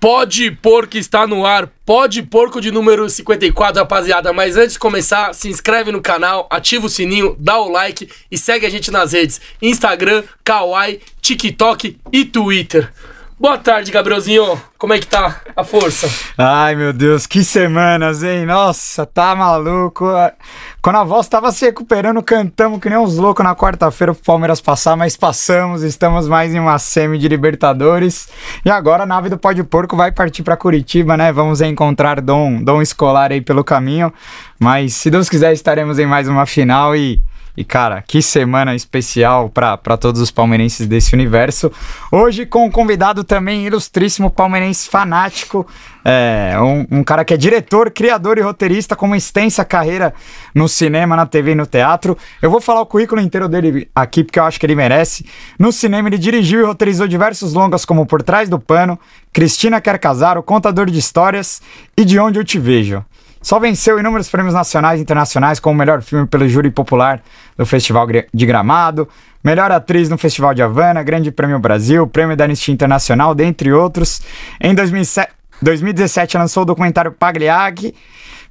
Pode Porco está no ar. Pode Porco de número 54, rapaziada. Mas antes de começar, se inscreve no canal, ativa o sininho, dá o like e segue a gente nas redes: Instagram, Kawaii, TikTok e Twitter. Boa tarde, Gabrielzinho. Como é que tá a força? Ai, meu Deus, que semanas, hein? Nossa, tá maluco. Quando a voz tava se recuperando, cantamos que nem uns loucos na quarta-feira pro Palmeiras passar, mas passamos, estamos mais em uma semi de Libertadores. E agora a nave do Pó de Porco vai partir para Curitiba, né? Vamos encontrar Dom, Dom Escolar aí pelo caminho. Mas se Deus quiser, estaremos em mais uma final e e cara, que semana especial para todos os palmeirenses desse universo. Hoje com um convidado também ilustríssimo palmeirense fanático, é, um, um, cara que é diretor, criador e roteirista com uma extensa carreira no cinema, na TV e no teatro. Eu vou falar o currículo inteiro dele aqui porque eu acho que ele merece. No cinema ele dirigiu e roteirizou diversos longas como Por Trás do Pano, Cristina Quer Casar, O Contador de Histórias e De Onde Eu Te Vejo. Só venceu inúmeros prêmios nacionais e internacionais como melhor filme pelo júri popular do Festival de Gramado, melhor atriz no Festival de Havana, Grande Prêmio Brasil, Prêmio da Anistia Internacional, dentre outros. Em 2007, 2017 lançou o documentário Pagliacci,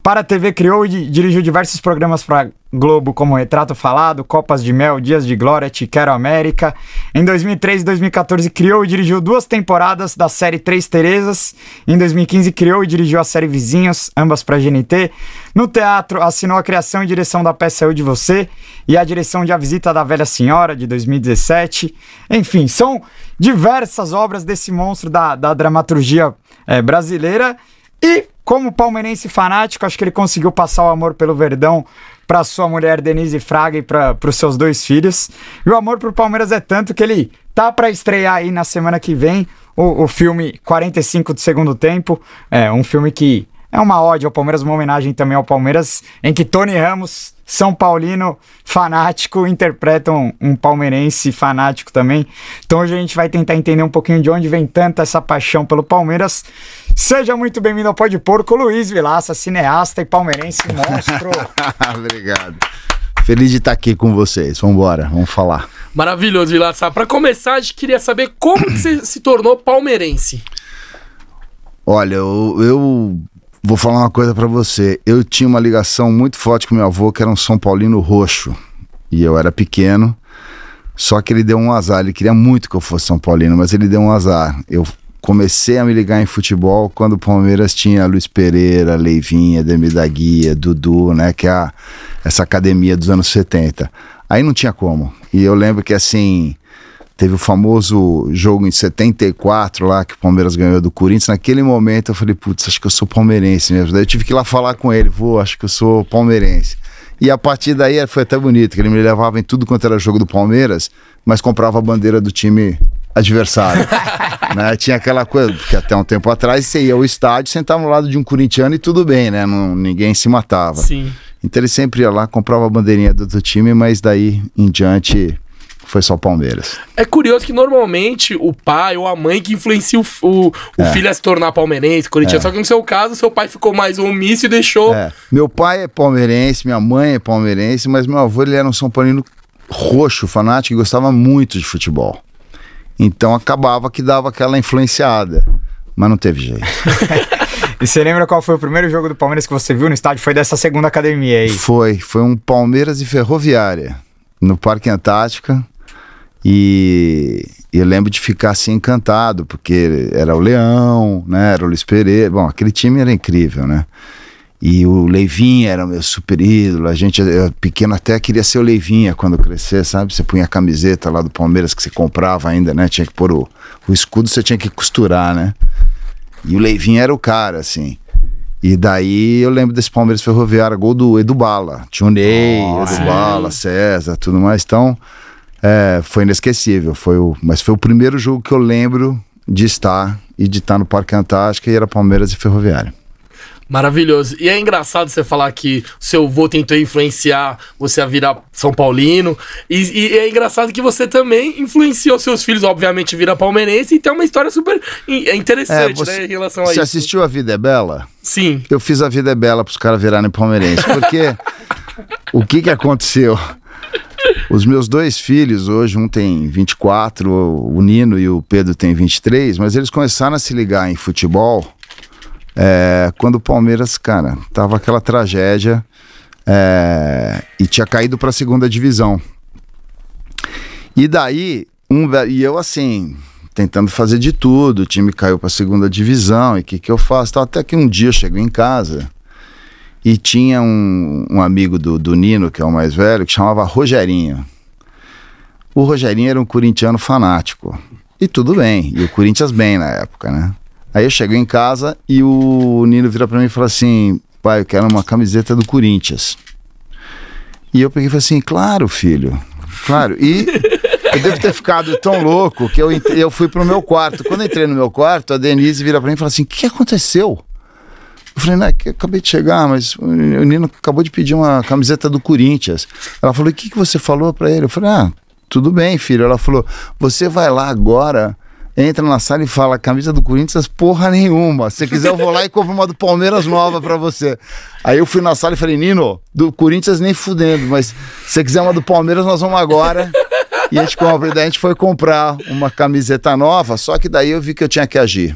para a TV criou e dirigiu diversos programas para Globo, como Retrato Falado, Copas de Mel, Dias de Glória, Te Quero América. Em 2013 e 2014 criou e dirigiu duas temporadas da série Três Terezas. Em 2015 criou e dirigiu a série Vizinhos, ambas para GNT. No teatro assinou a criação e direção da peça Eu de Você e a direção de A Visita da Velha Senhora de 2017. Enfim, são diversas obras desse monstro da, da dramaturgia é, brasileira e como palmeirense fanático, acho que ele conseguiu passar o amor pelo Verdão para sua mulher Denise Fraga e para os seus dois filhos. E o amor pro Palmeiras é tanto que ele tá para estrear aí na semana que vem o, o filme 45 do segundo tempo. É um filme que é uma ode ao Palmeiras, uma homenagem também ao Palmeiras, em que Tony Ramos, São Paulino fanático, interpreta um, um, palmeirense fanático também. Então hoje a gente vai tentar entender um pouquinho de onde vem tanta essa paixão pelo Palmeiras. Seja muito bem-vindo ao Pode Porco, Luiz Vilaça, cineasta e palmeirense monstro. Obrigado. Feliz de estar aqui com vocês. Vamos embora, vamos falar. Maravilhoso, Vilaça. Para começar, a gente queria saber como que você se tornou palmeirense. Olha, eu, eu Vou falar uma coisa para você. Eu tinha uma ligação muito forte com meu avô, que era um São Paulino roxo. E eu era pequeno. Só que ele deu um azar. Ele queria muito que eu fosse São Paulino, mas ele deu um azar. Eu comecei a me ligar em futebol quando o Palmeiras tinha Luiz Pereira, Leivinha, Demi da Guia, Dudu, né? Que é a, essa academia dos anos 70. Aí não tinha como. E eu lembro que assim Teve o famoso jogo em 74 lá que o Palmeiras ganhou do Corinthians. Naquele momento eu falei, putz, acho que eu sou palmeirense mesmo. Daí eu tive que ir lá falar com ele, vou, acho que eu sou palmeirense. E a partir daí foi até bonito, que ele me levava em tudo quanto era jogo do Palmeiras, mas comprava a bandeira do time adversário. né? Tinha aquela coisa, porque até um tempo atrás você ia ao estádio, sentava ao lado de um corintiano e tudo bem, né? Não, ninguém se matava. Sim. Então ele sempre ia lá, comprava a bandeirinha do, do time, mas daí em diante foi só o Palmeiras. É curioso que normalmente o pai ou a mãe que influencia o, o, o é. filho a se tornar palmeirense, corintiano. É. Só que no seu caso, seu pai ficou mais omisso e deixou. É. Meu pai é palmeirense, minha mãe é palmeirense, mas meu avô ele era um São Paulino roxo, fanático, e gostava muito de futebol. Então acabava que dava aquela influenciada. Mas não teve jeito. E você lembra qual foi o primeiro jogo do Palmeiras que você viu no estádio? Foi dessa segunda academia aí? Foi, foi um Palmeiras e Ferroviária, no Parque Antártica. E eu lembro de ficar assim encantado, porque era o Leão, né? Era o Luiz Pereira. Bom, aquele time era incrível, né? E o Leivinha era o meu super ídolo. A gente, eu, pequeno, até queria ser o Leivinha quando crescer, sabe? Você punha a camiseta lá do Palmeiras que você comprava ainda, né? Tinha que pôr o, o escudo, você tinha que costurar, né? E o Leivinha era o cara, assim. E daí eu lembro desse Palmeiras Ferroviário, gol do Edu Bala. Tinha o Ney, Edu Bala, César, tudo mais. Então, é, foi inesquecível. Foi o, mas foi o primeiro jogo que eu lembro de estar e de estar no Parque Antártica e era Palmeiras e Ferroviária. Maravilhoso. E é engraçado você falar que seu avô tentou influenciar você a virar São Paulino. E, e, é engraçado que você também influenciou seus filhos, obviamente, virar palmeirense. E tem uma história super interessante, é, você, né, em relação a você isso. Você assistiu A Vida é Bela? Sim. Eu fiz A Vida é Bela para os caras virarem palmeirense. Porque o que que aconteceu? Os meus dois filhos, hoje um tem 24, o Nino e o Pedro tem 23, mas eles começaram a se ligar em futebol é, quando o Palmeiras, cara, tava aquela tragédia é, e tinha caído para a segunda divisão. E daí, um, e eu assim, tentando fazer de tudo, o time caiu para a segunda divisão, e o que, que eu faço? Até que um dia eu chego em casa e tinha um, um amigo do, do Nino, que é o mais velho, que chamava Rogerinho. O Rogerinho era um corintiano fanático. E tudo bem, e o Corinthians bem na época, né? Aí eu chego em casa e o Nino vira para mim e fala assim: pai, eu quero uma camiseta do Corinthians. E eu peguei e falei assim: claro, filho, claro. E eu devo ter ficado tão louco que eu, eu fui pro meu quarto. Quando eu entrei no meu quarto, a Denise vira para mim e fala assim: o que aconteceu? Eu falei, né, acabei de chegar, mas o Nino acabou de pedir uma camiseta do Corinthians. Ela falou, o que, que você falou para ele? Eu falei, ah, tudo bem, filho. Ela falou, você vai lá agora, entra na sala e fala, camisa do Corinthians, porra nenhuma. Se quiser, eu vou lá e compro uma do Palmeiras nova para você. Aí eu fui na sala e falei, Nino, do Corinthians nem fudendo, mas se quiser uma do Palmeiras, nós vamos agora. E a gente compra. E daí a gente foi comprar uma camiseta nova, só que daí eu vi que eu tinha que agir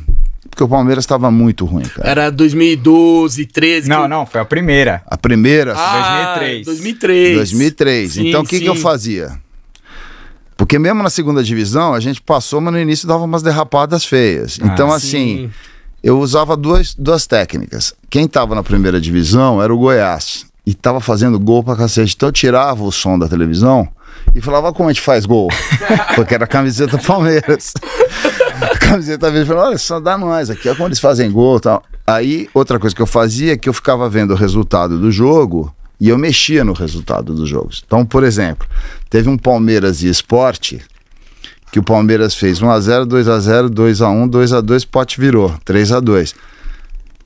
porque o Palmeiras estava muito ruim, cara. Era 2012, 13. Não, que... não, foi a primeira. A primeira? Ah, 2003. 2003. 2003. Sim, então o que, que eu fazia? Porque mesmo na segunda divisão, a gente passou, mas no início dava umas derrapadas feias. Ah, então, assim, eu usava duas, duas técnicas. Quem estava na primeira divisão era o Goiás. E estava fazendo gol pra cacete. Então eu tirava o som da televisão e falava como a gente faz gol. Porque era a camiseta Palmeiras. a camiseta verde falou: olha, só dá nós aqui, olha como eles fazem gol e tal. Aí, outra coisa que eu fazia é que eu ficava vendo o resultado do jogo e eu mexia no resultado dos jogos. Então, por exemplo, teve um Palmeiras e Esporte que o Palmeiras fez 1x0, 2x0, 2x1, 2x2, pote virou, 3x2.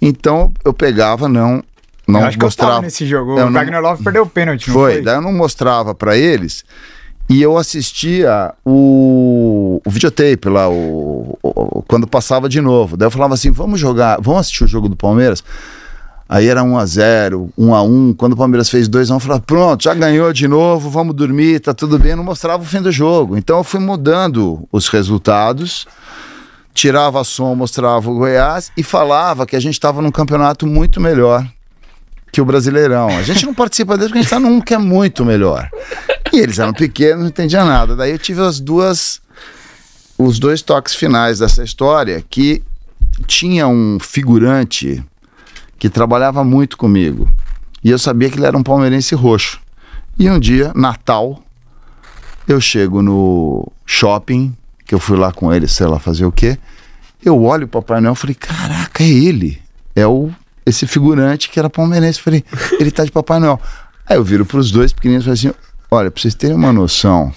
Então eu pegava, não. Não eu acho mostrava. Que eu nesse jogo. o Wagner Love perdeu o pênalti. Foi, foi, daí eu não mostrava para eles e eu assistia o, o videotape lá, o, o, quando passava de novo. Daí eu falava assim: vamos jogar, vamos assistir o jogo do Palmeiras. Aí era 1x0, 1x1. Quando o Palmeiras fez 2x1, eu falava: pronto, já ganhou de novo, vamos dormir, tá tudo bem. Eu não mostrava o fim do jogo. Então eu fui mudando os resultados, tirava som, mostrava o Goiás e falava que a gente estava num campeonato muito melhor que o Brasileirão. A gente não participa dele porque a gente está num que é muito melhor. E eles eram pequenos, não entendia nada. Daí eu tive as duas os dois toques finais dessa história que tinha um figurante que trabalhava muito comigo. E eu sabia que ele era um palmeirense roxo. E um dia, Natal, eu chego no shopping, que eu fui lá com ele, sei lá, fazer o quê. Eu olho o Papai Noel e falei, caraca, é ele. É o esse figurante que era palmeirense. Falei, ele tá de Papai Noel. Aí eu viro pros dois pequeninos e falei assim: olha, pra vocês terem uma noção,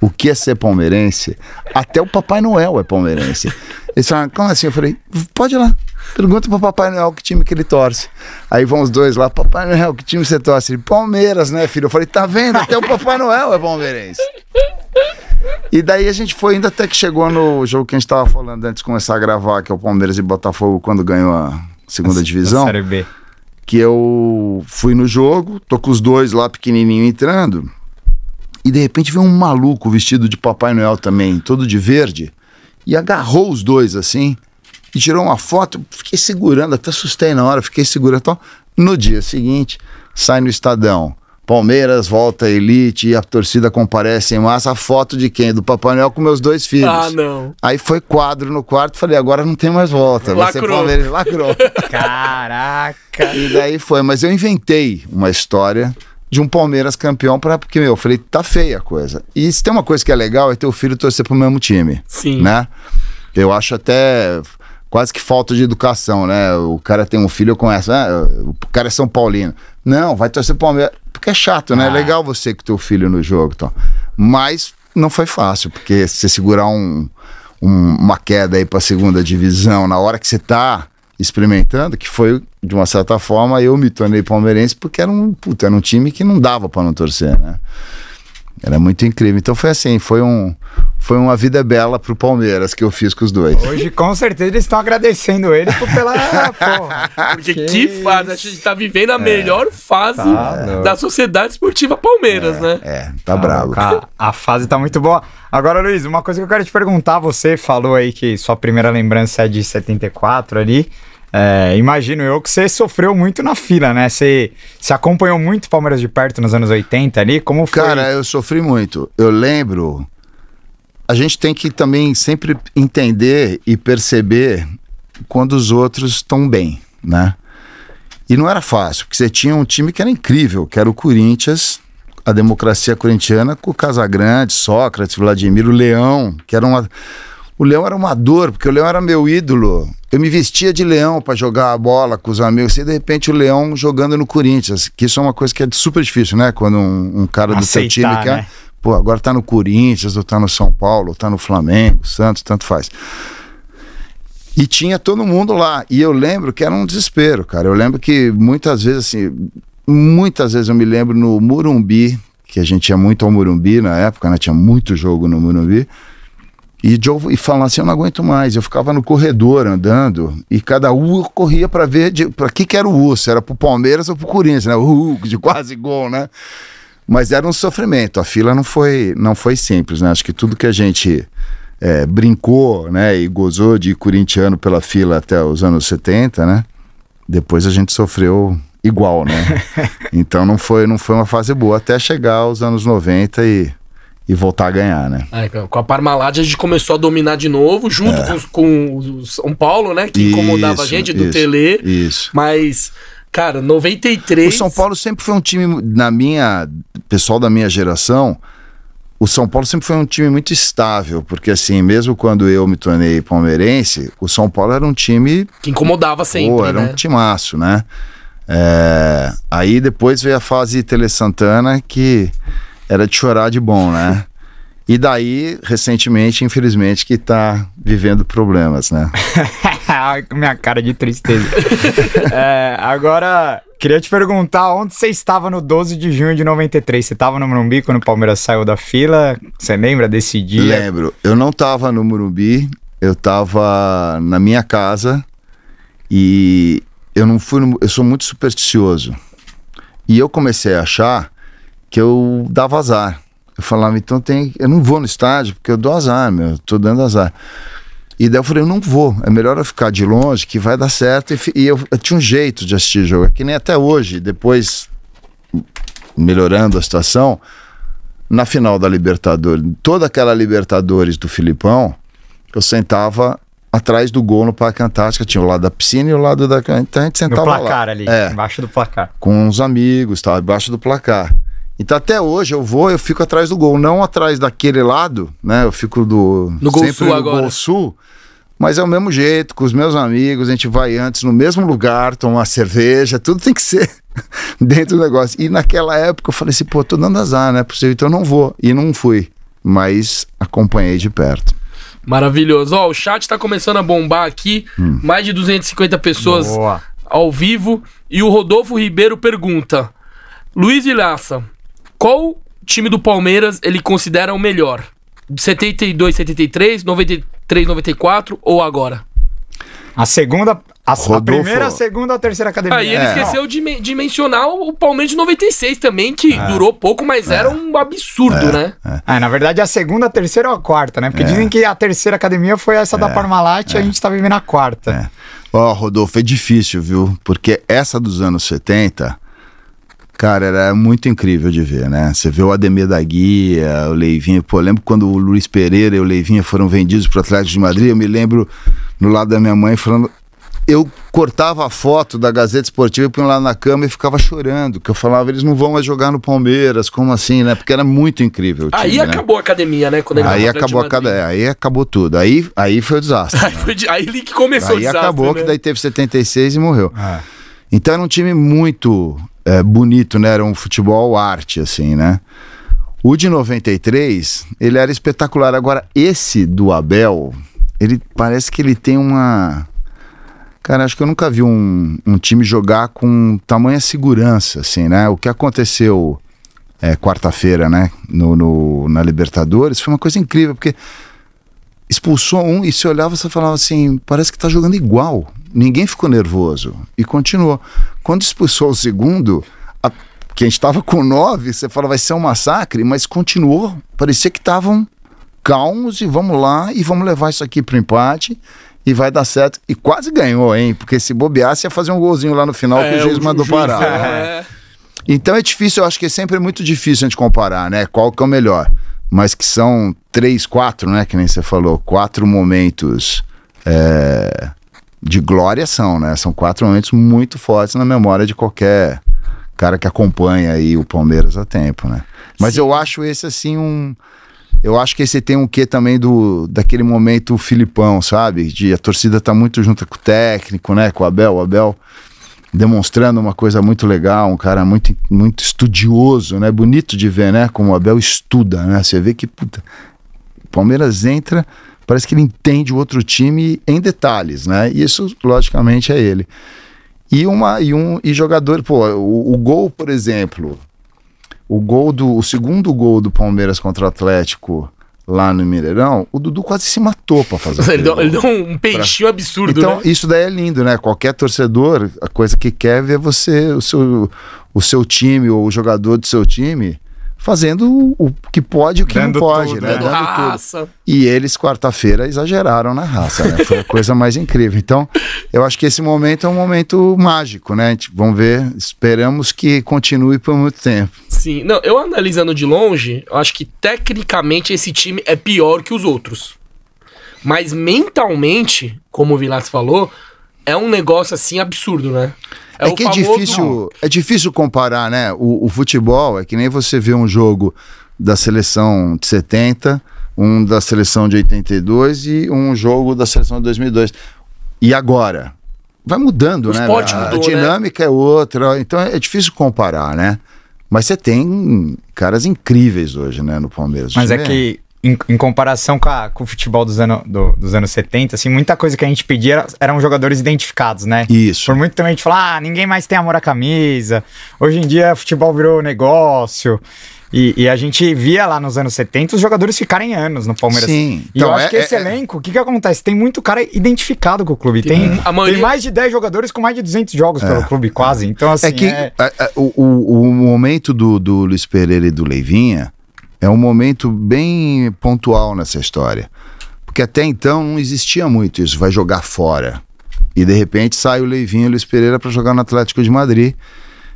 o que é ser palmeirense, até o Papai Noel é palmeirense. Eles falaram, como assim? Eu falei, pode ir lá. Pergunta pro Papai Noel que time que ele torce. Aí vão os dois lá, Papai Noel, que time você torce? Ele, Palmeiras, né, filho? Eu falei, tá vendo? Até o Papai Noel é palmeirense. E daí a gente foi ainda até que chegou no jogo que a gente tava falando antes de começar a gravar, que é o Palmeiras e Botafogo, quando ganhou a segunda a, divisão. Série B. Que eu fui no jogo, tô com os dois lá pequenininho entrando. E de repente veio um maluco vestido de Papai Noel também, todo de verde, e agarrou os dois assim e tirou uma foto. Fiquei segurando, até assustei na hora, fiquei segurando. Então, no dia seguinte, sai no Estadão. Palmeiras volta à elite e a torcida comparece em massa. A foto de quem? Do Papai Noel com meus dois filhos. Ah, não. Aí foi quadro no quarto, falei, agora não tem mais volta. Vai ser Palmeiras. Lacrou. Caraca. E daí foi, mas eu inventei uma história de um Palmeiras campeão para porque meu, eu falei, tá feia a coisa. E se tem uma coisa que é legal é ter o filho torcer pro mesmo time. Sim. Né? Eu acho até quase que falta de educação, né? O cara tem um filho, eu conheço, ah, o cara é São Paulino. Não, vai torcer pro Palmeiras porque é chato, né? É ah. É legal você com teu filho no jogo, então. Mas não foi fácil, porque você segurar um, um, uma queda aí para segunda divisão na hora que você tá experimentando, que foi de uma certa forma eu me tornei palmeirense porque era um, puta, era um time que não dava para não torcer, né? Era muito incrível. Então foi assim, foi um foi uma vida bela pro Palmeiras que eu fiz com os dois. Hoje, com certeza, eles estão agradecendo ele por pela. porra. Porque que, Que fase, a gente tá vivendo a melhor fase Tá da Sociedade Esportiva Palmeiras, né? É, tá bravo. A, a fase tá muito boa. Agora, Luiz, uma coisa que eu quero te perguntar: você falou aí que sua primeira lembrança é de 74 ali. É, imagino eu que você sofreu muito na fila, né? Você, você acompanhou muito Palmeiras de perto nos anos 80 ali? Como foi? Cara, eu sofri muito. Eu lembro. A gente tem que também sempre entender e perceber quando os outros estão bem, né? E não era fácil, porque você tinha um time que era incrível, que era o Corinthians, a democracia corintiana, com o Casagrande, Sócrates, Vladimir, o Leão, que era uma. O Leão era uma dor, porque o Leão era meu ídolo. Eu me vestia de leão para jogar a bola com os amigos, e de repente o Leão jogando no Corinthians, que isso é uma coisa que é super difícil, né? Quando um, um cara do seu time Aceitar, quer. né? Pô, agora tá no Corinthians, ou tá no São Paulo, ou tá no Flamengo, Santos, tanto faz. E tinha todo mundo lá. E eu lembro que era um desespero, cara. Eu lembro que muitas vezes, assim, muitas vezes eu me lembro no Murumbi, que a gente ia muito ao Murumbi na época, né? Tinha muito jogo no Murumbi. E, eu- e falando assim, eu não aguento mais. Eu ficava no corredor andando e cada U corria para ver para que que era o U, se era pro Palmeiras ou pro Corinthians, né? O U de quase gol, né? Mas era um sofrimento. A fila não foi, não foi simples, né? Acho que tudo que a gente é, brincou, né, e gozou de corintiano pela fila até os anos 70, né? Depois a gente sofreu igual, né? então não foi, não foi uma fase boa até chegar aos anos 90 e, e voltar a ganhar, né? Aí, com a Parmalat a gente começou a dominar de novo, junto com, os- com o São Paulo, né? Que incomodava a É. Isso, gente, do isso, Tele. Isso. Mas, cara, 93. O São Paulo sempre foi um time, na minha, pessoal da minha geração, o São Paulo sempre foi um time muito estável, porque assim, mesmo quando eu me tornei palmeirense, o São Paulo era um time, Que incomodava sempre, pô, era né? um timaço, né? É, aí depois veio a fase Tele Santana, que era de chorar de bom, né? E daí, recentemente, infelizmente, que tá vivendo problemas, né? Minha cara de tristeza. É, agora, queria te perguntar onde você estava no 12 de junho de 93. Você estava no Morumbi quando o Palmeiras saiu da fila? Você lembra desse dia? Lembro. Eu não tava no Morumbi, eu tava na minha casa e eu não fui no, eu sou muito supersticioso. E eu comecei a achar que eu dava azar. Eu falava, então tem, eu não vou no estádio porque eu dou azar, meu, eu tô dando azar. E daí eu falei, eu não vou, é melhor eu ficar de longe que vai dar certo. E, e eu, eu tinha um jeito de assistir jogo, é que nem até hoje, depois melhorando a situação, na final da Libertadores, toda aquela Libertadores do Filipão, eu sentava atrás do gol no Parque Antártica, tinha o lado da piscina e o lado da. Então a gente No sentava placar lá. ali, É, embaixo do placar. com os amigos, estava embaixo do placar. Então até hoje eu vou, eu fico atrás do gol, não atrás daquele lado, né? Eu fico do No Gol sempre Sul no agora. Gol Sul, mas é o mesmo jeito, com os meus amigos, a gente vai antes no mesmo lugar, tomar cerveja, tudo tem que ser dentro do negócio. E naquela época eu falei assim, pô, tô dando azar, não é possível, então eu não vou. E não fui, mas acompanhei de perto. Maravilhoso. Ó, o chat tá começando a bombar aqui. Hum. Mais de 250 pessoas Boa. ao vivo. E o Rodolfo Ribeiro pergunta: Luiz Vilaça, qual time do Palmeiras ele considera o melhor? 72, 73, 93, 94 ou agora? A segunda, a, a primeira, a segunda ou a terceira academia? Aí ele É. esqueceu de, de mencionar o Palmeiras de 96 também, que durou pouco, mas era um absurdo, né? Ah, na verdade, a segunda, a terceira ou a quarta, né? É. Porque dizem que a terceira academia foi essa da Parmalat e a gente tá vivendo a quarta. É. Ó, Rodolfo, é difícil, viu? Porque essa dos anos 70, cara, era muito incrível de ver, né? Você vê o Ademir da Guia, o Leivinho. Pô, eu lembro quando o Luiz Pereira e o Leivinho foram vendidos para o Atlético de Madrid, eu me lembro no lado da minha mãe falando. Eu cortava a foto da Gazeta Esportiva e punha lá na cama e ficava chorando, que eu falava, eles não vão mais jogar no Palmeiras, como assim, né? Porque era muito incrível o time, Aí né? acabou a academia, né? Quando ele Aí acabou, a Madrid. aí acabou tudo. Aí, aí foi o desastre. Aí, foi de- aí que começou o Aí desastre, acabou né? que daí teve 76 e morreu. É. Então era um time muito é, bonito, né? Era um futebol arte, assim, né? O de 93, ele era espetacular. Agora, esse do Abel, ele parece que ele tem uma. Cara, acho que eu nunca vi um, um time jogar com tamanha segurança, assim, né? O que aconteceu é, quarta-feira, né? No, no- na Libertadores, foi uma coisa incrível, porque expulsou um e se olhava, você falava assim, parece que tá jogando igual. Ninguém ficou nervoso. E continuou. Quando expulsou o segundo, a, que a gente estava com nove, você fala, vai ser um massacre, mas continuou. Parecia que estavam calmos e vamos lá e vamos levar isso aqui pro empate e vai dar certo. E quase ganhou, hein? Porque se bobeasse ia fazer um golzinho lá no final que o juiz ju- mandou juiz, parar. é. Então é difícil, eu acho que é sempre muito difícil a gente comparar, né? Qual que é o melhor. Mas que são três, quatro, né? Que nem você falou, quatro momentos é, de glória são, né? São quatro momentos muito fortes na memória de qualquer cara que acompanha aí o Palmeiras há tempo, né? Mas Sim. eu acho esse assim um. Eu acho que esse tem um quê também do daquele momento Filipão, sabe? De a torcida tá muito junto com o técnico, né? Com o Abel, o Abel demonstrando uma coisa muito legal, um cara muito, muito estudioso, né? Bonito de ver, né? Como o Abel estuda, né? Você vê que, puta, o Palmeiras entra, parece que ele entende o outro time em detalhes, né? E isso, logicamente, é ele. E uma e um e jogador, pô, o, o gol, por exemplo, o gol do o segundo gol do Palmeiras contra o Atlético lá no Mineirão, o Dudu quase se matou pra fazer. Ele deu, ele deu um peixinho absurdo, Então, né? isso daí é lindo, né? Qualquer torcedor, a coisa que quer é ver você, o seu, o seu time ou o jogador do seu time fazendo o, que pode e o que Dando não pode, tudo, né? né? Dando raça. E eles, quarta-feira, exageraram na raça, né? Foi a coisa mais incrível. Então, eu acho que esse momento é um momento mágico, né? Gente- Vamos ver, esperamos que continue por muito tempo. Sim. Não, eu analisando de longe, eu acho que tecnicamente esse time é pior que os outros. Mas mentalmente, como o Vilas falou, é um negócio assim absurdo, né? É, o que é difícil, é difícil comparar, né? O, o futebol é que nem você vê um jogo da seleção de 70, um da seleção de 82 e um jogo da seleção de 2002. E agora? Vai mudando, O né? esporte a mudou, né? dinâmica é outra, então é difícil comparar, né? Mas você tem caras incríveis hoje, né, no Palmeiras. Mas é que, em, em comparação com, a- com o futebol dos, ano, do- dos anos 70, assim, muita coisa que a gente pedia era- eram jogadores identificados, né? Isso. Por muito tempo a gente fala, ah, ninguém mais tem amor à camisa. Hoje em dia, futebol virou negócio. E, e a gente via lá nos anos 70 os jogadores ficarem anos no Palmeiras. Sim. E Então, eu acho é- que esse é- elenco, o que que acontece? Tem muito cara identificado com o clube. Tem, Tem- a maioria- tem mais de 10 jogadores com mais de 200 jogos pelo clube, quase. Então, assim, É que é- o, o- o momento do, do Luiz Pereira e do Leivinha é um momento bem pontual nessa história. Porque até então não existia muito isso, vai jogar fora. E de repente sai o Leivinha e o Luiz Pereira para jogar no Atlético de Madrid.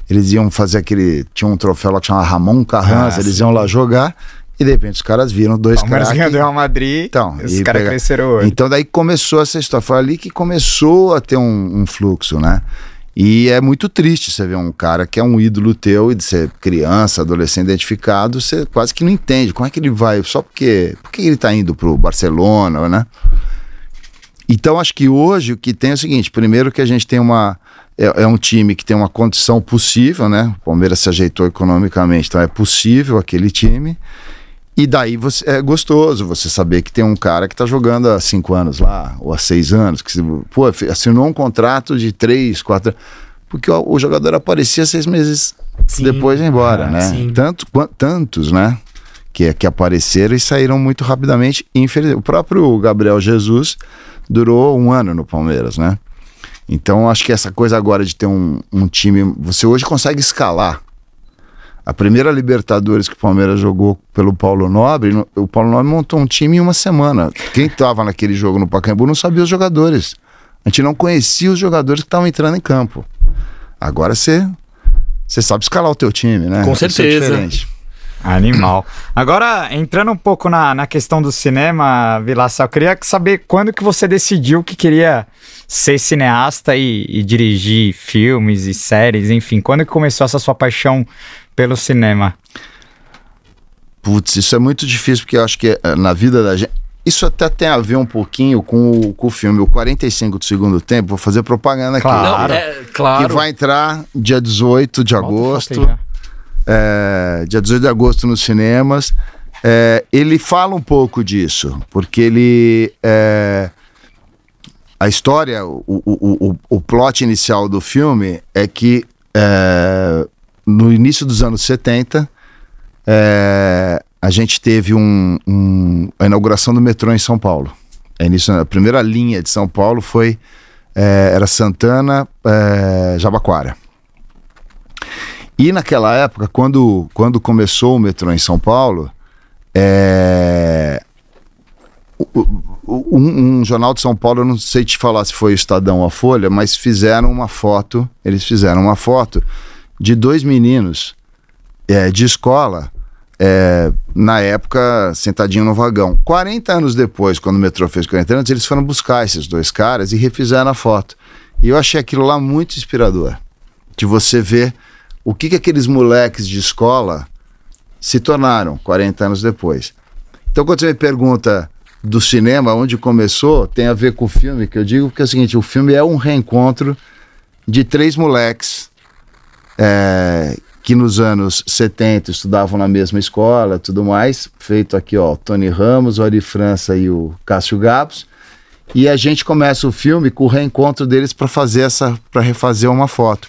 Eles iam fazer aquele. Tinha um troféu lá que chamava Ramon Carranza, Ah, eles sim. iam lá jogar. E de repente os caras viram dois Palmeiras caras. ganhou do Real Madrid. Então, os caras pega- cresceram hoje. Então daí começou essa história. Foi ali que começou a ter um, um fluxo, né? E é muito triste você ver um cara que é um ídolo teu e de ser criança, adolescente identificado, você quase que não entende. Como é que ele vai? Só porque. Por que ele tá indo pro Barcelona, né? Então acho que hoje o que tem é o seguinte: primeiro que a gente tem uma. É, é um time que tem uma condição possível, né? O Palmeiras se ajeitou economicamente, então é possível aquele time. E daí você, é gostoso você saber que tem um cara que tá jogando há cinco anos lá, ou há seis anos, que pô, assinou um contrato de três, quatro. Porque o, o jogador aparecia seis meses Sim. depois embora, Ah, né? sim. Tanto, tantos, né? Que, que apareceram e saíram muito rapidamente. Infeliz... O próprio Gabriel Jesus durou um ano no Palmeiras, né? Então acho que essa coisa agora de ter um, um time. Você hoje consegue escalar. A primeira Libertadores que o Palmeiras jogou pelo Paulo Nobre, no- o Paulo Nobre montou um time em uma semana. Quem estava naquele jogo no Pacaembu não sabia os jogadores. A gente não conhecia os jogadores que estavam entrando em campo. Agora você você sabe escalar o teu time, né? Com é certeza. diferente. Animal. Agora, entrando um pouco na, na questão do cinema, Vilaça, eu queria saber quando que você decidiu que queria ser cineasta e, e dirigir filmes e séries, enfim, quando que começou essa sua paixão pelo cinema? Putz, isso é muito difícil porque eu acho que eh, na vida da gente. Isso até tem a ver um pouquinho com o, com o filme, o 45 do segundo tempo. Vou fazer propaganda aqui. Claro. Não, é, claro. Que vai entrar dia 18 de agosto. é, dia 18 de agosto nos cinemas. É, ele fala um pouco disso, porque ele. é, a história, o, o, o, o- o plot inicial do filme é que é, no início dos anos 70, é, a gente teve um, um, a inauguração do metrô em São Paulo. É início, a primeira linha de São Paulo foi é, era Santana, é, Jabaquara. E naquela época, quando, quando começou o metrô em São Paulo, é, um, um, jornal de São Paulo, eu não sei te falar se foi o Estadão ou a Folha, mas fizeram uma foto, eles fizeram uma foto de dois meninos é, de escola, é, na época, sentadinho no vagão. 40 anos depois, quando o metrô fez 40 anos, eles foram buscar esses dois caras e refizeram a foto. E eu achei aquilo lá muito inspirador. De você ver o que, que aqueles moleques de escola se tornaram 40 anos depois. Então, quando você me pergunta do cinema, onde começou, tem a ver com o filme, que eu digo que é o seguinte: o filme é um reencontro de três moleques é, que nos anos 70 estudavam na mesma escola, tudo mais, feito aqui, ó, Tony Ramos, o Ari França e o Cássio Gabos. E a gente começa o filme com o reencontro deles para fazer essa, para refazer uma foto.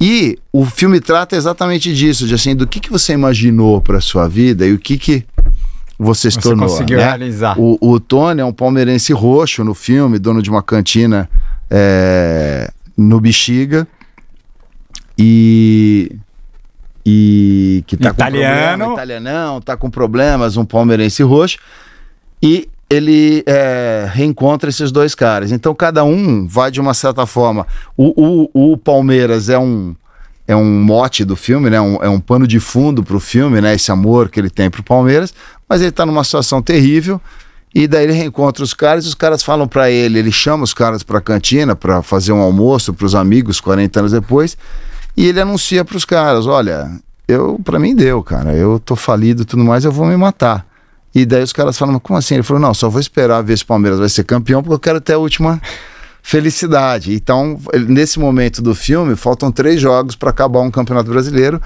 E o filme trata exatamente disso, de assim, do que, que você imaginou para sua vida e o que que você se você tornou. conseguiu né? realizar. O, o, Tony é um palmeirense roxo no filme, dono de uma cantina é, no Bexiga. E e que tá Italiano. com problema, italianão, tá com problemas, um palmeirense roxo. E ele é, reencontra esses dois caras. Então cada um vai de uma certa forma. O, o, o Palmeiras é um é um mote do filme, né? Um, é um pano de fundo pro filme, né? Esse amor que ele tem pro Palmeiras, mas ele tá numa situação terrível. E daí ele reencontra os caras e os caras falam para ele, ele chama os caras pra cantina para fazer um almoço pros amigos 40 anos depois, e ele anuncia pros caras, olha, eu para mim deu, cara, eu tô falido tudo mais, eu vou me matar. E daí os caras falam, como assim? Ele falou, não, só vou esperar ver se o Palmeiras vai ser campeão, porque eu quero ter a última felicidade. Então, nesse momento do filme, faltam três jogos para acabar um campeonato brasileiro,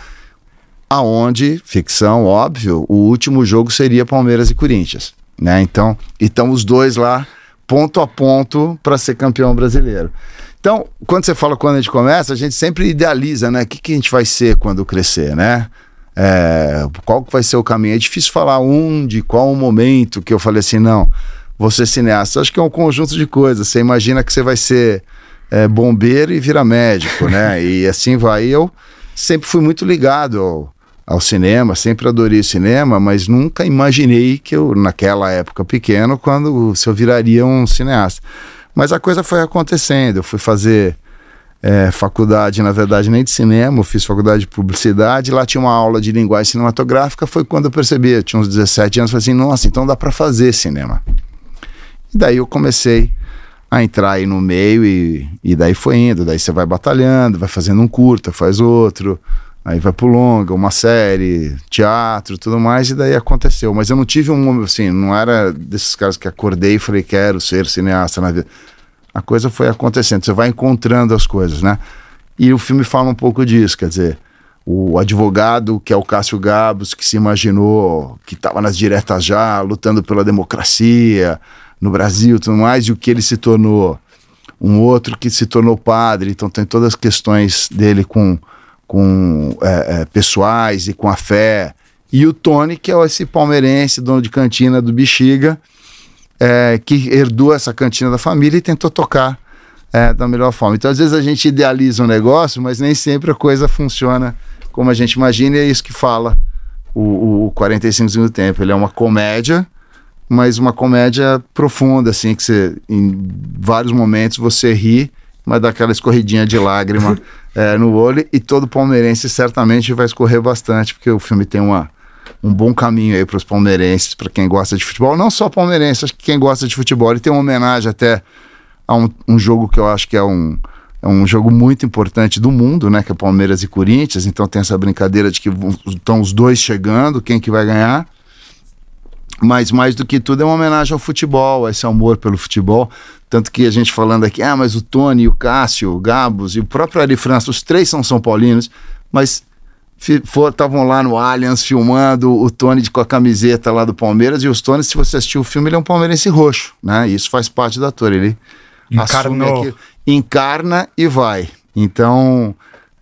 aonde, ficção, óbvio, o último jogo seria Palmeiras e Corinthians. Né? Então, então os dois lá, ponto a ponto, para ser campeão brasileiro. Então, quando você fala quando a gente começa, a gente sempre idealiza, né? O que, que a gente vai ser quando crescer, né? É, qual vai ser o caminho? É difícil falar um de qual momento que eu falei assim, não, você cineasta. Acho que é um conjunto de coisas. Você imagina que você vai ser é, bombeiro e vira médico, né? e assim vai. Eu sempre fui muito ligado ao, ao cinema, sempre adorei cinema, mas nunca imaginei que eu, naquela época pequeno, quando se eu viraria um cineasta. Mas a coisa foi acontecendo. Eu fui fazer é, faculdade, na verdade, nem de cinema, eu fiz faculdade de publicidade, lá tinha uma aula de linguagem cinematográfica, foi quando eu percebi, eu tinha uns 17 anos, falei assim, nossa, então dá para fazer cinema. E daí eu comecei a entrar aí no meio e, e daí foi indo, daí você vai batalhando, vai fazendo um curta, faz outro, aí vai pro longa, uma série, teatro, tudo mais, e daí aconteceu. Mas eu não tive um, assim, não era desses caras que acordei e falei, quero ser cineasta na vida a coisa foi acontecendo, você vai encontrando as coisas, né? E o filme fala um pouco disso, quer dizer, o advogado, que é o Cássio Gabos, que se imaginou que estava nas diretas já, lutando pela democracia no Brasil tudo mais, e o que ele se tornou. Um outro que se tornou padre, então tem todas as questões dele com, com é, é, pessoais e com a fé. E o Tony, que é esse palmeirense, dono de cantina do Bexiga, é, que herdou essa cantina da família e tentou tocar é, da melhor forma. Então, às vezes, a gente idealiza um negócio, mas nem sempre a coisa funciona como a gente imagina, e é isso que fala o, o 45 do tempo. Ele é uma comédia, mas uma comédia profunda, assim, que você, em vários momentos você ri, mas dá aquela escorridinha de lágrima é, no olho, e todo palmeirense certamente vai escorrer bastante, porque o filme tem uma um bom caminho aí para os palmeirenses, para quem gosta de futebol. Não só palmeirenses, acho que quem gosta de futebol. Ele tem uma homenagem até a um, um jogo que eu acho que é um, é um jogo muito importante do mundo, né? Que é Palmeiras e Corinthians. Então tem essa brincadeira de que estão os dois chegando, quem que vai ganhar. Mas mais do que tudo é uma homenagem ao futebol, esse amor pelo futebol. Tanto que a gente falando aqui, ah, mas o Tony, o Cássio, o Gabos e o próprio Ari França, os três são São Paulinos, mas estavam lá no Allianz filmando o Tony com a camiseta lá do Palmeiras. E os Tony, se você assistiu o filme, ele é um palmeirense roxo, né? Isso faz parte do ator. Ele Encarnou. Aquilo, encarna e vai. Então,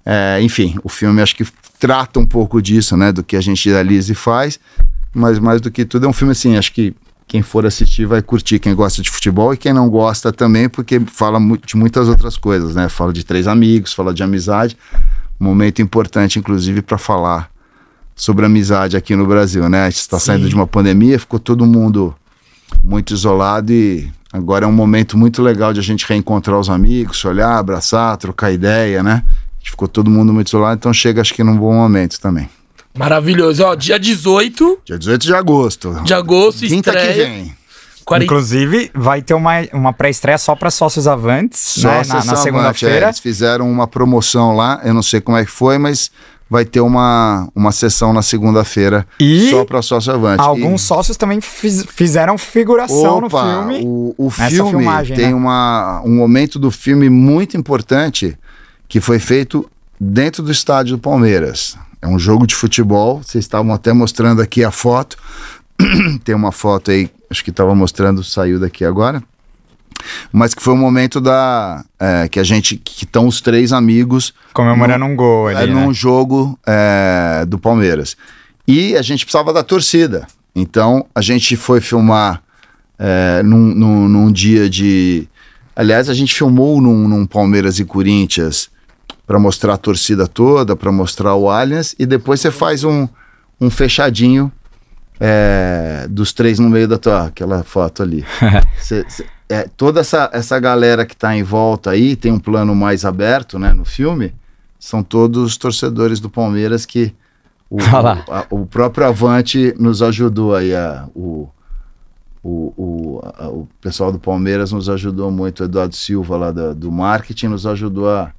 é, enfim, o filme acho que trata um pouco disso, né? Do que a gente idealiza e faz. Mas mais do que tudo é um filme assim, acho que quem for assistir vai curtir, quem gosta de futebol e quem não gosta também, porque fala de muitas outras coisas, né? Fala de três amigos, fala de amizade. Momento importante, inclusive, para falar sobre amizade aqui no Brasil, né? A gente está saindo de uma pandemia, ficou todo mundo muito isolado e agora é um momento muito legal de a gente reencontrar os amigos, olhar, abraçar, trocar ideia, né? A gente ficou todo mundo muito isolado, então chega acho que num bom momento também. Maravilhoso. Ó, dia 18. Dia 18 de agosto. De agosto, Quinta estreia. que vem. 40... Inclusive, vai ter uma, uma pré-estreia só para sócios avantes, né? Sócios Na, na Avante, é, segunda-feira. eles fizeram uma promoção lá, eu não sei como é que foi, mas vai ter uma, uma sessão na segunda-feira E só para sócio avante. Alguns E- sócios também fiz- fizeram figuração no Opa, filme. O, o filme filmagem, tem né? uma, um momento do filme muito importante que foi feito dentro do estádio do Palmeiras. É um jogo de futebol. Vocês estavam até mostrando aqui a foto. tem uma foto aí, acho que estava mostrando, saiu daqui agora. Mas que foi um momento da é, que a gente que estão os três amigos Comemorando um gol é, ali, num né? jogo é, do Palmeiras. E a gente precisava da torcida. Então a gente foi filmar é, num, num, num dia de. Aliás, a gente filmou num, num Palmeiras e Corinthians para mostrar a torcida toda, para mostrar o Allianz, e depois você faz um, um fechadinho é, dos três no meio da tua. Aquela foto ali. Cê- cê- é, toda essa, essa galera que está em volta aí, tem um plano mais aberto né, no filme, são todos torcedores do Palmeiras que o, a- o próprio Avante nos ajudou aí, a, o, o, o, a- o pessoal do Palmeiras nos ajudou muito, o Eduardo Silva lá do marketing nos ajudou a,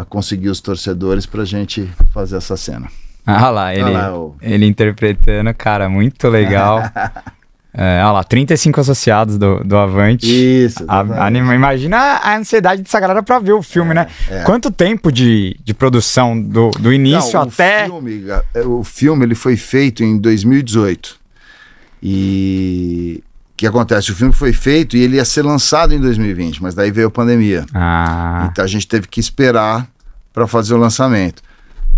a conseguir os torcedores para a gente fazer essa cena. Ah lá, ele, Olha lá, o- ele interpretando, cara, muito legal. é, olha lá, 35 associados do, do Avante. Isso. A- anima- imagina a ansiedade dessa galera pra ver o filme, né? é. Quanto tempo de, de produção do, do início Não, até. O filme, é, o filme ele foi feito em 2018. E que acontece? O filme foi feito e ele ia ser lançado em 2020, mas daí veio a pandemia. Ah, Então a gente teve que esperar para fazer o lançamento.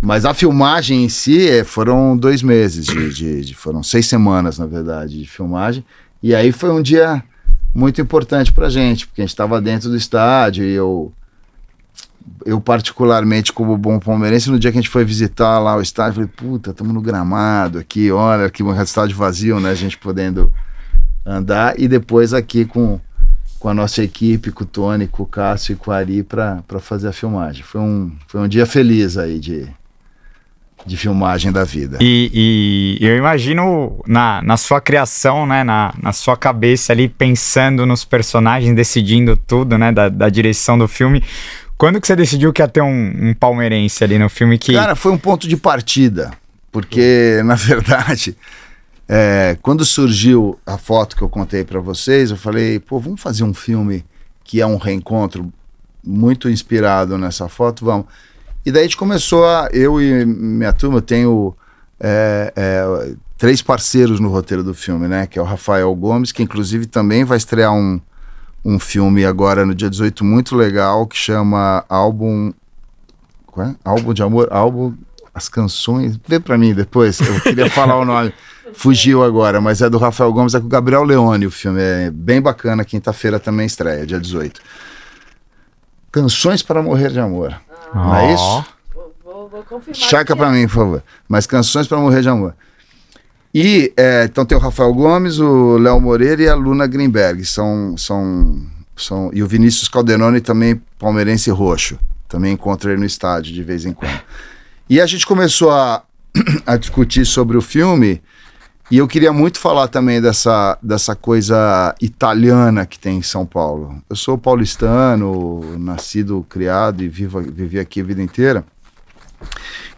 Mas a filmagem em si é, foram dois meses, de, de- de- foram seis semanas, na verdade, de filmagem. E aí foi um dia muito importante pra gente, porque a gente estava dentro do estádio e eu, eu particularmente, como bom palmeirense, no dia que a gente foi visitar lá o estádio, falei, puta, estamos no gramado aqui, olha, que estádio vazio, né, a gente podendo andar. E depois aqui com com a nossa equipe, com o Tony, com o Cássio e com o Ari para fazer a filmagem. Foi um, foi um dia feliz aí de, de filmagem da vida. e, e eu imagino na, na sua criação, né? Na, na sua cabeça ali, pensando nos personagens, decidindo tudo, né? Da, da direção do filme. Quando que você decidiu que ia ter um, um palmeirense ali no filme que. Cara, foi um ponto de partida, porque, na verdade, é, quando surgiu a foto que eu contei para vocês, eu falei, pô, vamos fazer um filme que é um reencontro muito inspirado nessa foto, vamos. E daí a gente começou a. Eu e minha turma, tenho é, é, três parceiros no roteiro do filme, né? Que é o Rafael Gomes, que inclusive também vai estrear um, um filme agora no dia 18 muito legal, que chama Álbum. Qual é? Álbum de amor? Álbum. As canções. Vê pra mim depois, eu queria falar o nome. Fugiu agora, mas é do Rafael Gomes, é com o Gabriel Leone o filme. É bem bacana, quinta-feira também estreia, dia 18. Canções para Morrer de Amor. Não é isso? Vou, vou, vou confirmar. Chaca que pra mim, por favor. Mas canções para morrer de amor. E é, então tem o Rafael Gomes, o Léo Moreira e a Luna Greenberg. São, são, são, e o Vinícius Calderoni também, palmeirense roxo. Também encontrei no estádio de vez em quando. E a gente começou a, a discutir sobre o filme. E eu queria muito falar também dessa, dessa coisa italiana que tem em São Paulo. Eu sou paulistano, nascido, criado e vivo, vivi aqui a vida inteira.